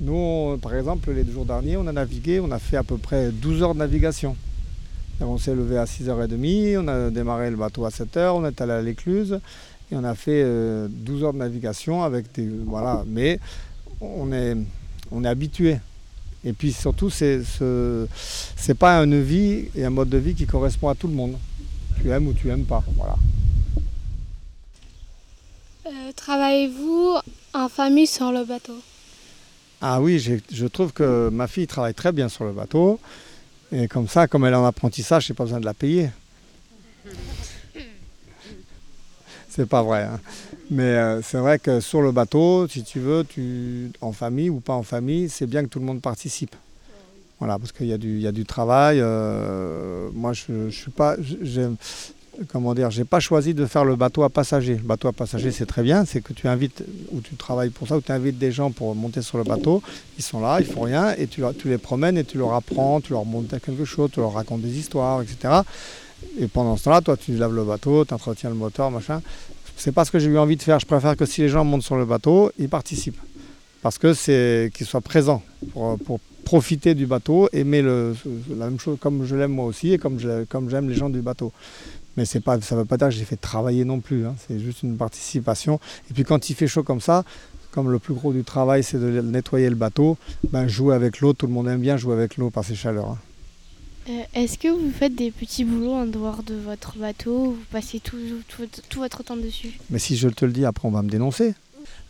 Nous, par exemple, les deux jours derniers, on a navigué, on a fait à peu près 12 heures de navigation. on s'est levé à 6h30, on a démarré le bateau à 7h, on est allé à l'écluse et on a fait 12 euh, heures de navigation avec des. Voilà, mais on est, on est habitué. Et puis surtout, c'est n'est pas une vie et un mode de vie qui correspond à tout le monde. Tu aimes ou tu aimes pas. Voilà. Euh, travaillez-vous en famille sur le bateau? Ah oui, je trouve que ma fille travaille très bien sur le bateau. Et comme ça, comme elle est en apprentissage, j'ai pas besoin de la payer. c'est pas vrai. Hein. Mais euh, c'est vrai que sur le bateau, si tu veux, tu, en famille ou pas en famille, c'est bien que tout le monde participe. Voilà, parce qu'il y, a du, travail. Euh, moi, je ne suis pas. Comment dire J'ai pas choisi de faire le bateau à passagers. Le bateau à passagers, c'est très bien. C'est que tu invites, ou tu travailles pour ça, ou tu invites des gens pour monter sur le bateau. Ils sont là, ils font rien, et tu, les promènes et tu leur apprends, tu leur montres quelque chose, tu leur racontes des histoires, etc. Et pendant ce temps-là, toi, tu laves le bateau, tu entretiens le moteur, machin. C'est pas ce que j'ai eu envie de faire. Je préfère que si les gens montent sur le bateau, ils participent. Parce que c'est qu'ils soient présents pour, profiter du bateau, aimer le, la même chose comme je l'aime moi aussi et comme j'aime les gens du bateau. Mais c'est pas, ça ne veut pas dire que j'ai fait travailler non plus. hein. C'est juste une participation. Et puis quand il fait chaud comme ça, comme le plus gros du travail c'est de nettoyer le bateau, ben, jouer avec l'eau. Tout le monde aime bien jouer avec l'eau par ses chaleurs. hein. Euh, Est-ce que vous faites des petits boulots en dehors de votre bateau Vous passez tout, tout, tout votre temps dessus? Mais si je te le dis, après on va me dénoncer.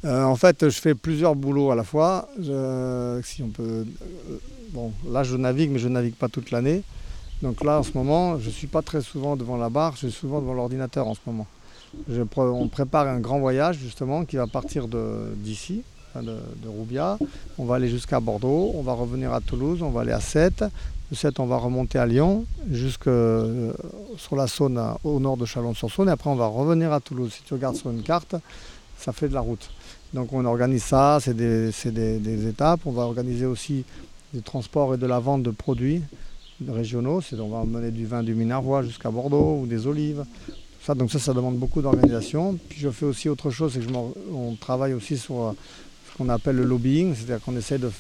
Euh, en fait, je fais plusieurs boulots à la fois. Je- si on peut, euh, bon, là je navigue, mais je navigue pas toute l'année. Donc là, en ce moment, je suis pas très souvent devant la barre, je suis souvent devant l'ordinateur en ce moment. On prépare un grand voyage justement qui va partir d'ici, enfin, de, de Roubia. On va aller jusqu'à Bordeaux, on va revenir à Toulouse, on va aller à Sète. De Sète, on va remonter à Lyon, jusque euh, sur la Saône, au nord de Chalon-sur-Saône. Et après, on va revenir à Toulouse. Si tu regardes sur une carte, ça fait de la route. Donc on organise ça, c'est des, c'est des- des étapes. On va organiser aussi du transport et de la vente de produits régionaux. C'est- on va emmener du vin du Minervois jusqu'à Bordeaux ou des olives. Ça, donc ça, ça demande beaucoup d'organisation. Puis je fais aussi autre chose, c'est que je on travaille aussi sur euh, ce qu'on appelle le lobbying, c'est-à-dire qu'on essaie de,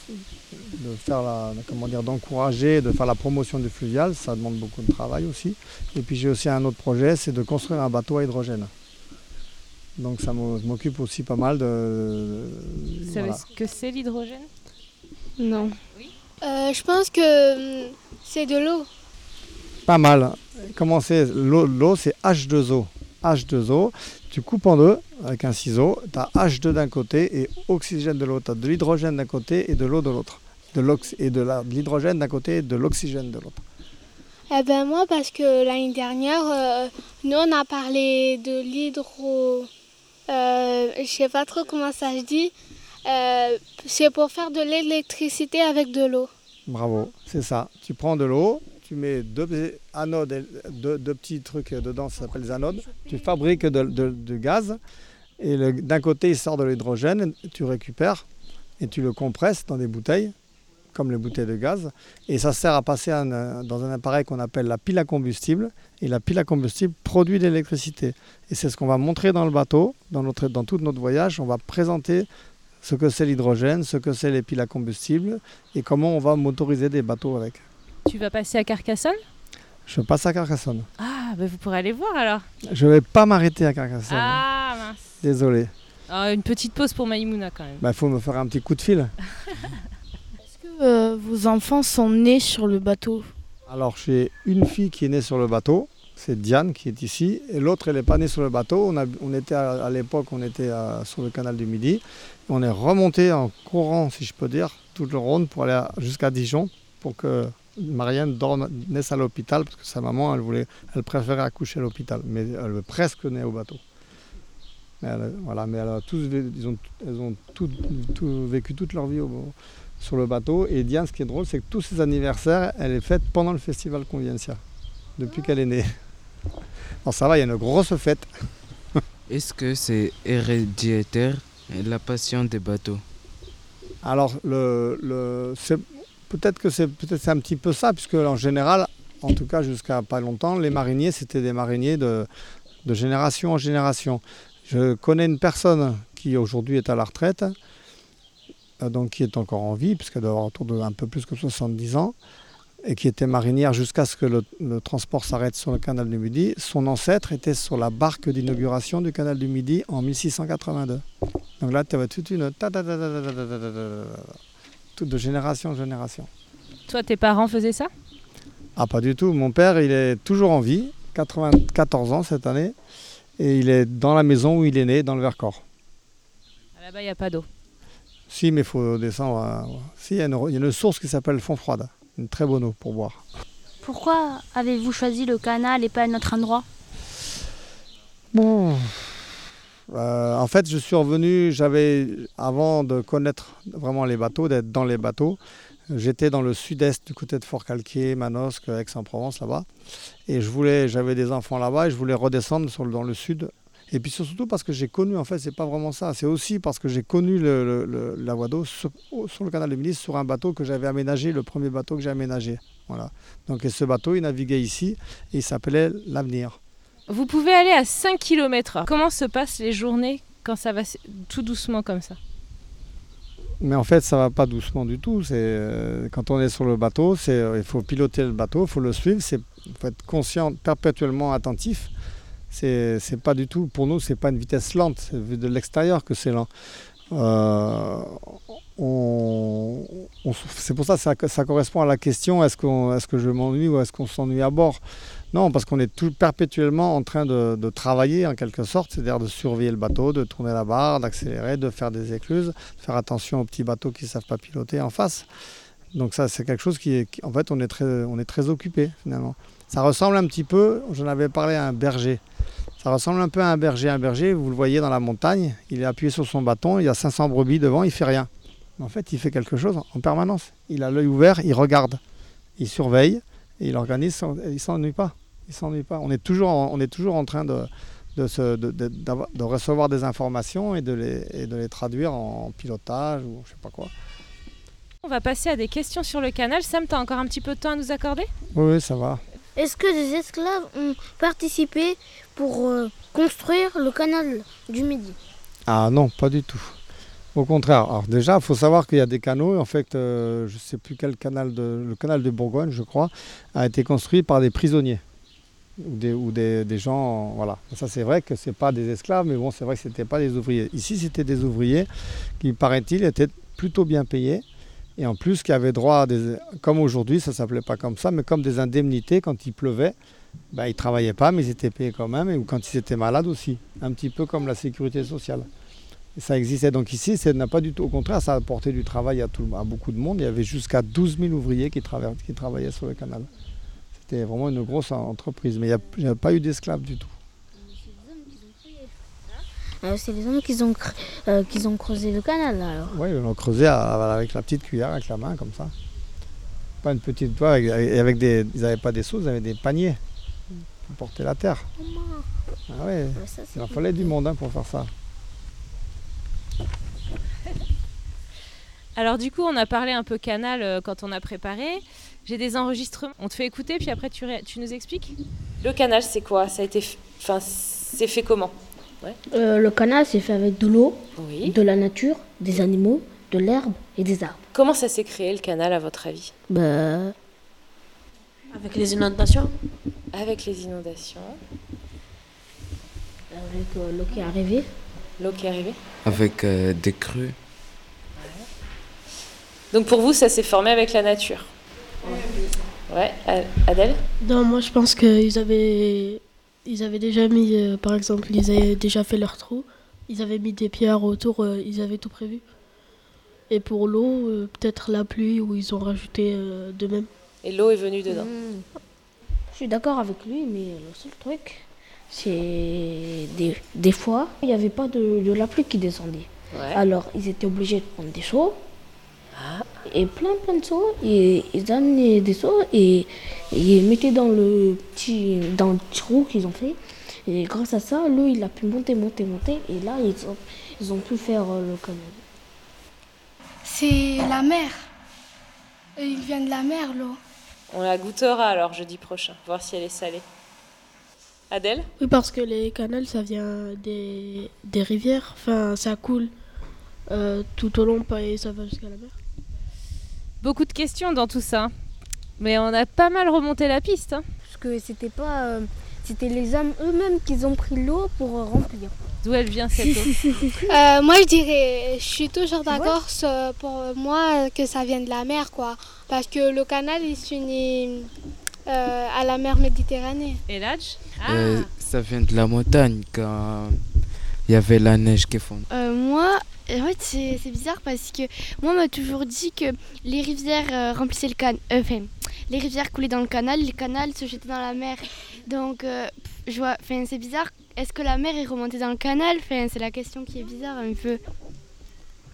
faire la, comment dire, d'encourager, de faire la promotion du fluvial. Ça demande beaucoup de travail aussi. Et puis j'ai aussi un autre projet, c'est de construire un bateau à hydrogène. Donc ça m'occupe aussi pas mal de. Vous savez voilà. ce que c'est l'hydrogène? Non. Euh, je pense que hum, c'est de l'eau. Pas mal. Comment c'est L'eau, l'eau, c'est H2O. H2O, tu coupes en deux avec un ciseau, tu as H2 d'un côté et oxygène de l'autre. Tu as de l'hydrogène d'un côté et de l'eau de l'autre. De l'ox- et de, la- de l'hydrogène d'un côté et de l'oxygène de l'autre. Eh ben moi, parce que l'année dernière, euh, nous on a parlé de l'hydro. Euh, je sais pas trop comment ça se dit. Euh, c'est pour faire de l'électricité avec de l'eau. Bravo, c'est ça. Tu prends de l'eau, tu mets deux anodes, deux, petits trucs dedans, ça s'appelle des anodes. Tu fabriques du gaz et d'un côté il sort de l'hydrogène, tu récupères et tu le compresses dans des bouteilles, comme les bouteilles de gaz. Et ça sert à passer un- dans un appareil qu'on appelle la pile à combustible. Et la pile à combustible produit de l'électricité. Et c'est ce qu'on va montrer dans le bateau, dans, notre, dans tout notre voyage. On va présenter ce que c'est l'hydrogène, ce que c'est les piles à combustible et comment on va motoriser des bateaux avec. Tu vas passer à Carcassonne? Je passe à Carcassonne. Ah, bah vous pourrez aller voir alors. Je vais pas m'arrêter à Carcassonne. Ah mince. Désolé. Ah, une petite pause pour Maïmouna quand même. Il Bah, faut me faire un petit coup de fil. Euh, vos enfants sont nés sur le bateau? Alors j'ai une fille qui est née sur le bateau, c'est Diane qui est ici, et l'autre elle n'est pas née sur le bateau. On, a- on était à, à l'époque, on était à- sur le canal du Midi. On est remonté en courant, si je peux dire, toute le ronde pour aller jusqu'à Dijon pour que Marianne naisse à l'hôpital parce que sa maman elle voulait, elle préférait accoucher à l'hôpital, mais elle est presque née au bateau. Mais elle, voilà, tous, elles ont vécu toute leur vie sur le bateau. Et Diane, ce qui est drôle, c'est que tous ses anniversaires, elle est faite pendant le festival Conviencia, depuis qu'elle est née. Alors ça va, il y a une grosse fête. Est-ce que c'est héréditaire la passion des bateaux Alors, le, peut-être que c'est c'est un petit peu ça, puisque en général, en tout cas jusqu'à pas longtemps, les mariniers, c'était des mariniers de, génération en génération. Je connais une personne qui aujourd'hui est à la retraite, euh, donc qui est encore en vie, puisqu'elle doit avoir autour de un peu plus que 70 ans, et qui était marinière jusqu'à ce que le transport s'arrête sur le canal du Midi. Son ancêtre était sur la barque d'inauguration du canal du Midi en 1682. Donc là, tu avais toute une. Toute de génération en génération. Toi, tes parents faisaient ça Ah, pas du tout. Mon père, il est toujours en vie, 94 ans cette année, et il est dans la maison où il est né, dans le Vercors. Là-bas, il n'y a pas d'eau. Si, mais il faut descendre. Si, il y, a une, source qui s'appelle Fond Froide, une très bonne eau pour boire. Pourquoi avez-vous choisi le canal et pas un autre endroit Bon, euh, en fait, je suis revenu, j'avais, avant de connaître vraiment les bateaux, d'être dans les bateaux, j'étais dans le sud-est, du côté de Fort-Calquier, Manosque, Aix-en-Provence, là-bas. Et je voulais, j'avais des enfants là-bas et je voulais redescendre dans le sud. Et puis surtout parce que j'ai connu, en fait, c'est pas vraiment ça. C'est aussi parce que j'ai connu le- la voie d'eau sur, le canal de Midi sur un bateau que j'avais aménagé, le premier bateau que j'ai aménagé Voilà. Donc et ce bateau, il naviguait ici et il s'appelait l'Avenir. Vous pouvez aller à 5 km/h. Comment se passent les journées quand ça va tout doucement comme ça? Mais en fait, ça va pas doucement du tout. Euh, quand on est sur le bateau, euh, il faut piloter le bateau, il faut le suivre, c'est faut être conscient, perpétuellement attentif. C'est pas du tout pour nous, c'est pas une vitesse lente. C'est vu de l'extérieur que c'est lent. Euh, c'est pour ça que ça, ça, correspond à la question est-ce, qu'on, est-ce que je m'ennuie ou est-ce qu'on s'ennuie à bord? Non, parce qu'on est tout perpétuellement en train de, travailler en quelque sorte, c'est-à-dire de surveiller le bateau, de tourner la barre, d'accélérer, de faire des écluses, de faire attention aux petits bateaux qui ne savent pas piloter en face. Donc ça, c'est quelque chose qui est, en fait, on est très, occupé finalement. Ça ressemble un petit peu, j'en avais parlé à un berger. Ça ressemble un peu à un berger. Un berger, vous le voyez dans la montagne, il est appuyé sur son bâton, il y a 500 brebis devant, il fait rien. En fait, il fait quelque chose en permanence. Il a l'œil ouvert, il regarde, il surveille il organise. Il s'ennuie pas. Il s'ennuie pas. On est toujours, en, on est toujours en train de, de, se, de, de, recevoir des informations et de, les, et de les traduire en pilotage ou je sais pas quoi. On va passer à des questions sur le canal. Sam, tu as encore un petit peu de temps à nous accorder? Oui, ça va. Est-ce que des esclaves ont participé pour euh, construire le canal du Midi? Ah non, pas du tout. Au contraire. Alors déjà, il faut savoir qu'il y a des canaux. En fait, euh, je ne sais plus quel canal, de, le canal de Bourgogne, je crois, a été construit par des prisonniers ou des, ou des, gens. Voilà. ça, c'est vrai que ce n'est pas des esclaves, mais bon, c'est vrai que ce n'était pas des ouvriers. Ici, c'était des ouvriers qui, paraît-il, étaient plutôt bien payés et en plus qui avaient droit à des, comme aujourd'hui, ça s'appelait pas comme ça, mais comme des indemnités quand il pleuvait. Ben, ils ne travaillaient pas, mais ils étaient payés quand même, et ou quand ils étaient malades aussi, un petit peu comme la sécurité sociale. Ça existait donc ici, ça n'a pas du tout, au contraire, ça a apporté du travail à, tout, beaucoup de monde. Il y avait jusqu'à 12 000 ouvriers qui travaillaient sur le canal. C'était vraiment une grosse entreprise, mais il n'y a, pas eu d'esclaves du tout. Euh, c'est les hommes qui ont, euh, ont creusé le canal alors Oui, ils l'ont creusé avec la petite cuillère, avec la main, comme ça. Pas une petite toile, avec, avec des, ils n'avaient pas des seaux, ils avaient des paniers pour porter la terre. Ah ouais, il en fallait du monde hein, pour faire ça. Alors du coup, on a parlé un peu canal euh, quand on a préparé. J'ai des enregistrements. On te fait écouter, puis après tu, tu nous expliques. Le canal, c'est quoi? Ça a été, enfin, c'est fait comment? Euh, le canal, c'est fait avec de l'eau, de la nature, des animaux, de l'herbe et des arbres. Comment ça s'est créé le canal à votre avis? Bah... Avec les inondations? Avec les inondations. Avec euh, l'eau qui est arrivée. L'eau qui est arrivée Avec euh, des crues. Donc pour vous, ça s'est formé avec la nature? Ouais, Adèle Non, moi je pense qu'ils avaient ils avaient déjà mis, euh, par exemple, ils avaient déjà fait leur trou, ils avaient mis des pierres autour, euh, ils avaient tout prévu. Et pour l'eau, euh, peut-être la pluie, où ils ont rajouté de même. Et l'eau est venue dedans. Hmm. Je suis d'accord avec lui, mais le seul truc, c'est des, des, fois, il n'y avait pas de, de, la pluie qui descendait. Alors, ils étaient obligés de prendre des seaux. Ah. Et plein, plein de seaux. Et ils amenaient des seaux et ils mettaient dans le petit, dans le trou qu'ils ont fait. Et grâce à ça, l'eau, il a pu monter, monter, monter. Et là, ils ont, ils ont pu faire euh, le canal. C'est la mer. Il vient de la mer, l'eau. On la goûtera alors jeudi prochain, voir si elle est salée. Adèle? Oui, parce que les canals, ça vient des, des rivières. Enfin, ça coule euh, tout au long et ça va jusqu'à la mer. Beaucoup de questions dans tout ça. Mais on a pas mal remonté la piste. Hein. Parce que c'était pas. Euh, c'était les hommes eux-mêmes qui ont pris l'eau pour remplir. D'où elle vient cette eau euh, Moi je dirais, je suis toujours d'accord pour moi que ça vient de la mer quoi. Parce que le canal il s'unit euh, à la mer Méditerranée. Et l'âge Ça vient de la montagne quand il y avait la neige qui fond. moi, en fait, c'est bizarre parce que moi, on m'a toujours dit que les rivières remplissaient le canal. enfin, les rivières coulaient dans le canal, les canals se jetaient dans la mer. Donc, euh, je vois, c'est bizarre. Est-ce que la mer est remontée dans le canal? C'est la question qui est bizarre un peu.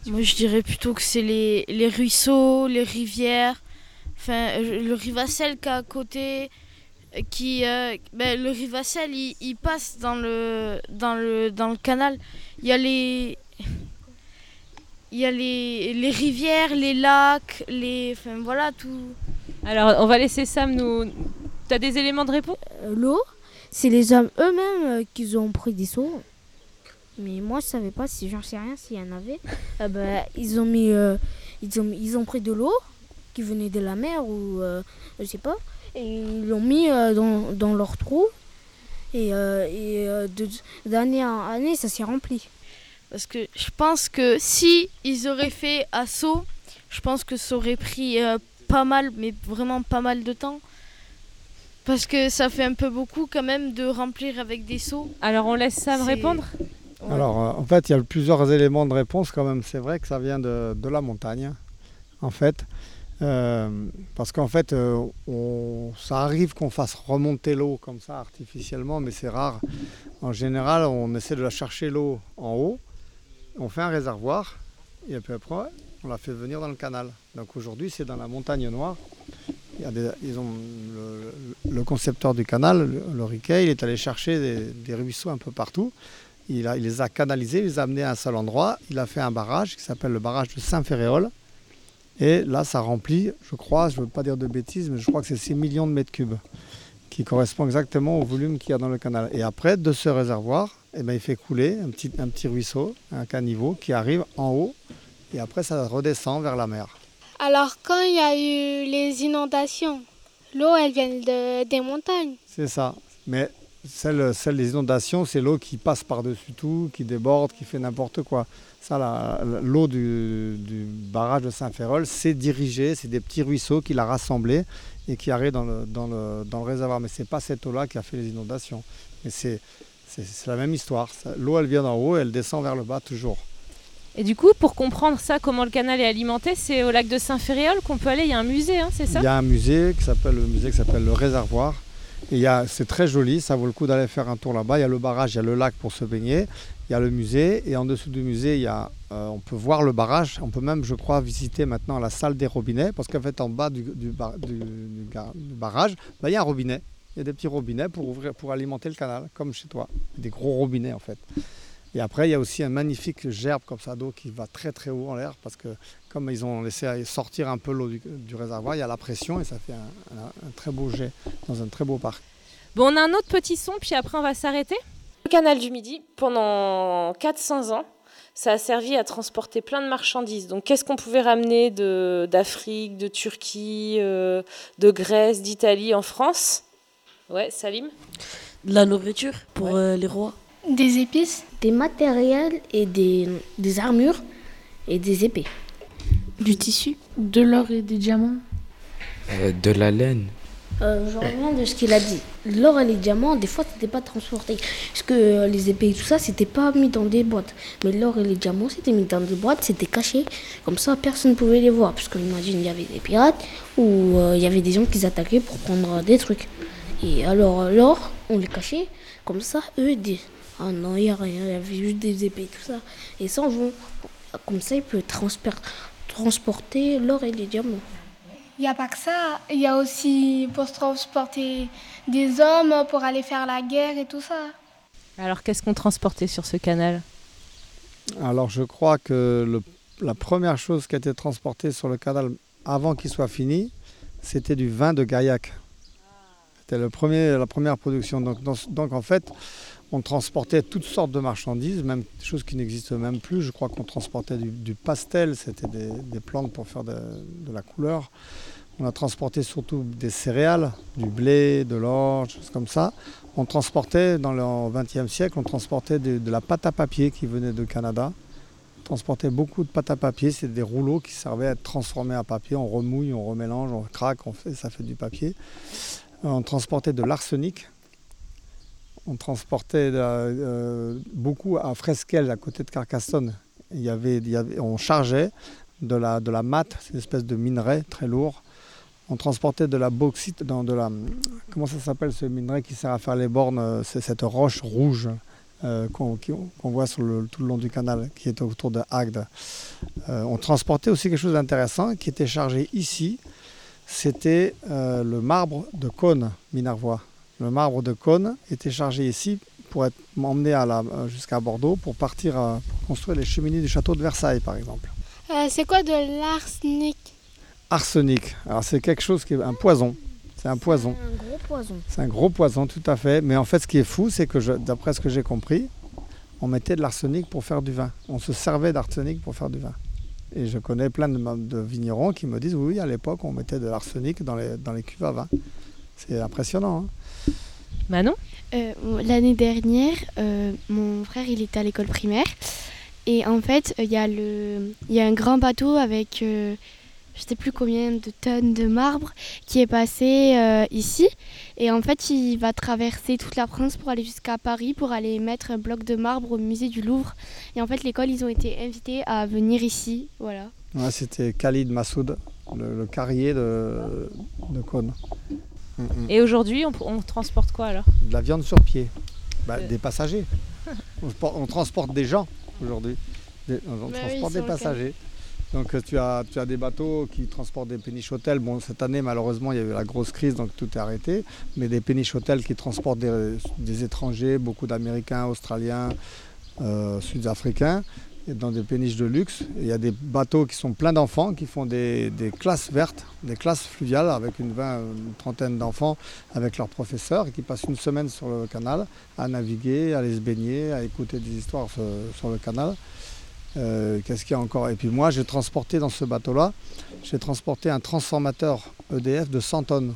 Moi, je dirais plutôt que c'est les, les, ruisseaux, les rivières, enfin, le Rivacel qui est à côté, qui, euh, ben, le Rivacel, il, il, passe dans le, dans, le, dans le canal. Il y a les, il y a les, les rivières, les lacs, les, enfin, voilà, tout. Alors, on va laisser Sam nous. Tu as des éléments de réponse? Euh, L'eau, c'est les hommes eux-mêmes euh, qui ont pris des seaux. Mais moi, je savais pas si j'en sais rien s'il y en avait. Euh, bah, ils ont mis, euh, ils ont, ils ont pris de l'eau qui venait de la mer ou euh, je sais pas, et ils l'ont mis euh, dans, dans leur trou. Et, euh, et euh, de- d'année en année, ça s'est rempli. Parce que je pense que si ils auraient fait assaut, je pense que ça aurait pris euh, pas mal, mais vraiment pas mal de temps. Parce que ça fait un peu beaucoup quand même de remplir avec des seaux. Alors on laisse Sam répondre Alors, euh, en fait, il y a plusieurs éléments de réponse quand même. C'est vrai que ça vient de, de la montagne, en fait. Euh, parce qu'en fait, euh, on- ça arrive qu'on fasse remonter l'eau comme ça artificiellement, mais c'est rare. En général, on essaie de la chercher l'eau en haut, on fait un réservoir, et puis après, on la fait venir dans le canal. Donc aujourd'hui, c'est dans la montagne noire. Ils ont le, concepteur du canal, le, Riquet, il est allé chercher des, ruisseaux un peu partout. Il, il les a canalisés, il les a amenés à un seul endroit. Il a fait un barrage qui s'appelle le barrage de Saint-Ferréol. Et là, ça remplit, je crois, je ne veux pas dire de bêtises, mais je crois que c'est 6 millions de mètres cubes, qui correspond exactement au volume qu'il y a dans le canal. Et après, de ce réservoir, eh ben, il fait couler un petit, un petit ruisseau, un caniveau, qui arrive en haut. Et après, ça redescend vers la mer. Alors, quand il y a eu les inondations, l'eau, elle vient de- des montagnes. C'est ça. Mais celle, celle des inondations, c'est l'eau qui passe par-dessus tout, qui déborde, qui fait n'importe quoi. Ça, l'eau du, du barrage de Saint-Ferrol, c'est dirigé, c'est des petits ruisseaux qu'il a rassemblés et qui arrivent dans le, dans le, dans le réservoir. Mais ce n'est pas cette eau-là qui a fait les inondations. Mais c'est, la même histoire. L'eau, elle vient d'en haut et elle descend vers le bas toujours. Et du coup, pour comprendre ça, comment le canal est alimenté, c'est au lac de Saint-Ferréol qu'on peut aller. Il y a un musée, hein, c'est ça? Il y a un musée qui s'appelle le musée qui s'appelle le Réservoir. C'est très joli, ça vaut le coup d'aller faire un tour là-bas. Il y a le barrage, il y a le lac pour se baigner, il y a le musée et en dessous du musée, euh, on peut voir le barrage. On peut même, je crois, visiter maintenant la salle des robinets parce qu'en fait, en bas du, barrage, bah, il y a un robinet. Il y a des petits robinets pour, ouvrir, pour alimenter le canal, comme chez toi. Des gros robinets en fait. Et après, il y a aussi un magnifique gerbe comme ça d'eau qui va très très haut en l'air parce que comme ils ont laissé sortir un peu l'eau du, réservoir, il y a la pression et ça fait un, un- un très beau jet dans un très beau parc. Bon, on a un autre petit son, puis après on va s'arrêter. Le canal du Midi, pendant 400 ans, ça a servi à transporter plein de marchandises. Donc qu'est-ce qu'on pouvait ramener de- d'Afrique, de, Turquie, euh, de Grèce, d'Italie en France? Ouais, Salim? De la nourriture pour euh, les rois. Des épices? Des matériels et des, des armures et des épées. Du tissu? De l'or et des diamants? Euh, de la laine. Euh, je reviens de ce qu'il a dit. L'or et les diamants, des fois, c'était pas transporté. Parce que euh, les épées et tout ça, c'était pas mis dans des boîtes. Mais l'or et les diamants, c'était mis dans des boîtes, c'était caché. Comme ça, personne ne pouvait les voir. Parce que, imagine, il y avait des pirates ou euh, il y avait des gens qui attaquaient pour prendre des trucs. Et alors, l'or, on les cachait. Comme ça, eux, ils disent Ah non, il n'y a rien, il y avait juste des épées et tout ça. Et ça, on vont. Comme ça, ils peuvent transporter l'or et les diamants. Il n'y a pas que ça. Il y a aussi pour se transporter des hommes, pour aller faire la guerre et tout ça. Alors qu'est-ce qu'on transportait sur ce canal? Alors je crois que le- la première chose qui a été transportée sur le canal avant qu'il soit fini, c'était du vin de Gaillac. C'était le premier, la première production. Donc, dans ce- donc en fait, on transportait toutes sortes de marchandises, même choses qui n'existent même plus. Je crois qu'on transportait du, pastel, c'était des, plantes pour faire de, la couleur. On a transporté surtout des céréales, du blé, de l'orge, choses comme ça. On transportait, dans le XXe siècle, on transportait de, la pâte à papier qui venait de Canada. On transportait beaucoup de pâte à papier, c'est des rouleaux qui servaient à être transformés en papier. On remouille, on remélange, on craque, ça fait du papier. Euh, On transportait de l'arsenic. On transportait euh, euh, beaucoup à Fresquel, à côté de Carcassonne. Il y avait, on chargeait de la, de la mate, c'est une espèce de minerai très lourd. On transportait de la bauxite, comment ça s'appelle ce minerai qui sert à faire les bornes euh, C'est cette roche rouge qu'on voit tout le long du canal, qui est autour de Agde. On transportait aussi quelque chose d'intéressant qui était chargé ici. C'était le marbre de Cône, Minervois. Le marbre de Cône était chargé ici pour être emmené euh, jusqu'à Bordeaux pour partir à- pour construire les cheminées du château de Versailles, par exemple. Euh, c'est quoi de l'arsenic? Arsenic. Alors c'est quelque chose qui est un poison. C'est un poison. Un gros poison. C'est un gros poison, tout à fait. Mais en fait, ce qui est fou, c'est que d'après ce que j'ai compris, on mettait de l'arsenic pour faire du vin. On se servait d'arsenic pour faire du vin. Et je connais plein de, de vignerons qui me disent oui, oui, à l'époque, on mettait de l'arsenic dans les, dans les cuves à vin. C'est impressionnant. hein. Manon Euh, L'année dernière, euh, mon frère il était à l'école primaire et en fait il y, a le- il y a un grand bateau avec euh, je sais plus combien de tonnes de marbre qui est passé euh, ici et en fait il va traverser toute la France pour aller jusqu'à Paris pour aller mettre un bloc de marbre au musée du Louvre et en fait l'école ils ont été invités à venir ici voilà. Ouais, C'était Khalid Massoud, le, le carrier de, de Cône. Et aujourd'hui, on, on transporte quoi alors? De la viande sur pied. Bah, Euh. Des passagers. on, por- on transporte des gens aujourd'hui. On, oui, transporte des passagers. Donc euh, tu as, tu as des bateaux qui transportent des péniches hôtels. Bon, cette année, malheureusement, il y a eu la grosse crise, donc tout est arrêté. Mais des péniches hôtels qui transportent des, des étrangers, beaucoup d'Américains, Australiens, euh, Sud-Africains, dans des péniches de luxe. Il y a des bateaux qui sont pleins d'enfants, qui font des, classes vertes, des classes fluviales avec une, vingt- une trentaine d'enfants avec leurs professeurs et qui passent une semaine sur le canal à naviguer, à aller se baigner, à écouter des histoires sur, sur le canal. Euh, Qu'est-ce qu'il y a encore? Et puis moi, j'ai transporté dans ce bateau-là, j'ai transporté un transformateur EDF de 100 tonnes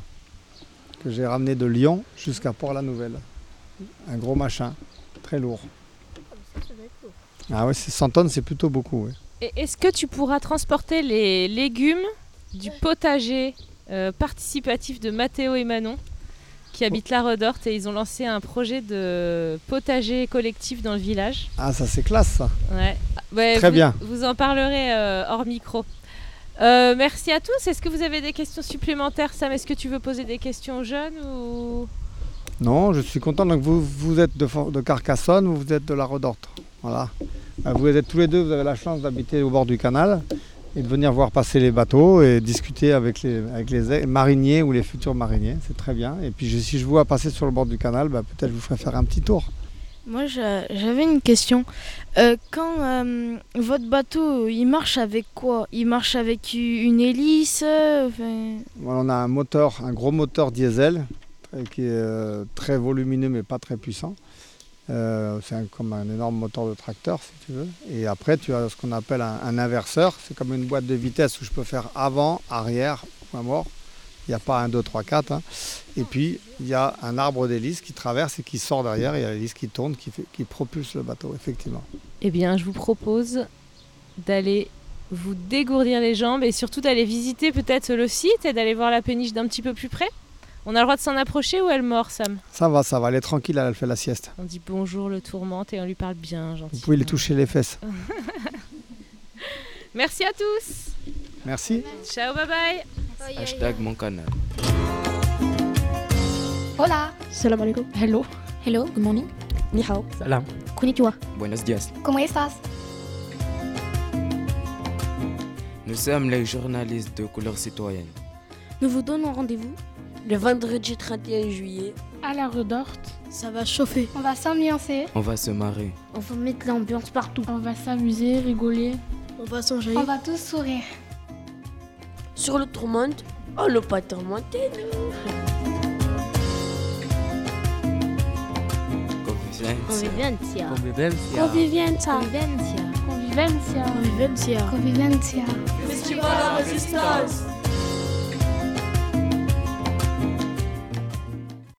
que j'ai ramené de Lyon jusqu'à Port-la-Nouvelle. Un gros machin, très lourd. Ah oui, 100 tonnes, c'est plutôt beaucoup. oui. Et Est-ce que tu pourras transporter les légumes du potager euh, participatif de Mathéo et Manon qui habitent la Redorte et ils ont lancé un projet de potager collectif dans le village? Ah, ça c'est classe ça. Ouais. Ouais, Très vous- bien. Vous en parlerez euh, hors micro. Euh, merci à tous. Est-ce que vous avez des questions supplémentaires, Sam? Est-ce que tu veux poser des questions aux jeunes ou... Non, je suis content. Donc vous, vous êtes de, de Carcassonne, vous êtes de la Redorte? Voilà. Euh, Vous êtes tous les deux, vous avez la chance d'habiter au bord du canal et de venir voir passer les bateaux et discuter avec les, avec les mariniers ou les futurs mariniers. C'est très bien. Et puis je- si je vous vois passer sur le bord du canal, bah, peut-être je vous ferai faire un petit tour. Moi, j'a- j'avais une question. Euh, quand euh, votre bateau, il marche avec quoi? Il marche avec une hélice enfin, Voilà, on a un moteur, un gros moteur diesel qui est très volumineux mais pas très puissant. Euh, c'est comme un énorme moteur de tracteur si tu veux. Et après tu as ce qu'on appelle un, inverseur. C'est comme une boîte de vitesse où je peux faire avant, arrière, point mort. Il n'y a pas un 2, 3, 4. hein. Et puis il y a un arbre d'hélice qui traverse et qui sort derrière. Il y a l'hélice qui tourne, qui propulse le bateau, effectivement. Eh bien, je vous propose d'aller vous dégourdir les jambes et surtout d'aller visiter peut-être le site et d'aller voir la péniche d'un petit peu plus près. On a le droit de s'en approcher ou elle mord, Sam? Ça va, ça va, elle est tranquille, elle fait la sieste. On dit bonjour le tourmente et on lui parle bien, gentil. Vous pouvez lui toucher les fesses. Merci à tous. Merci. Ciao, bye bye. Hashtag mon canal. Hola. Salam alaikum. Hello. Hello, good morning. Ni hao. Salam. Konnichiwa. Buenos dias. ¿Cómo estás? Nous sommes les journalistes de couleur citoyenne. Nous vous donnons rendez-vous Le vendredi 31 juillet. À la redorte. Ça va chauffer. On va s'ambiancer. On va se marrer. On va mettre l'ambiance partout. On va s'amuser, rigoler. On va s'enjailler. On va tous sourire. Sur le tourmente, on ne pas tourmenter, nous. Convivencia. Convivencia. Convivencia. Convivencia. Convivencia. Convivencia. Festival Résistance.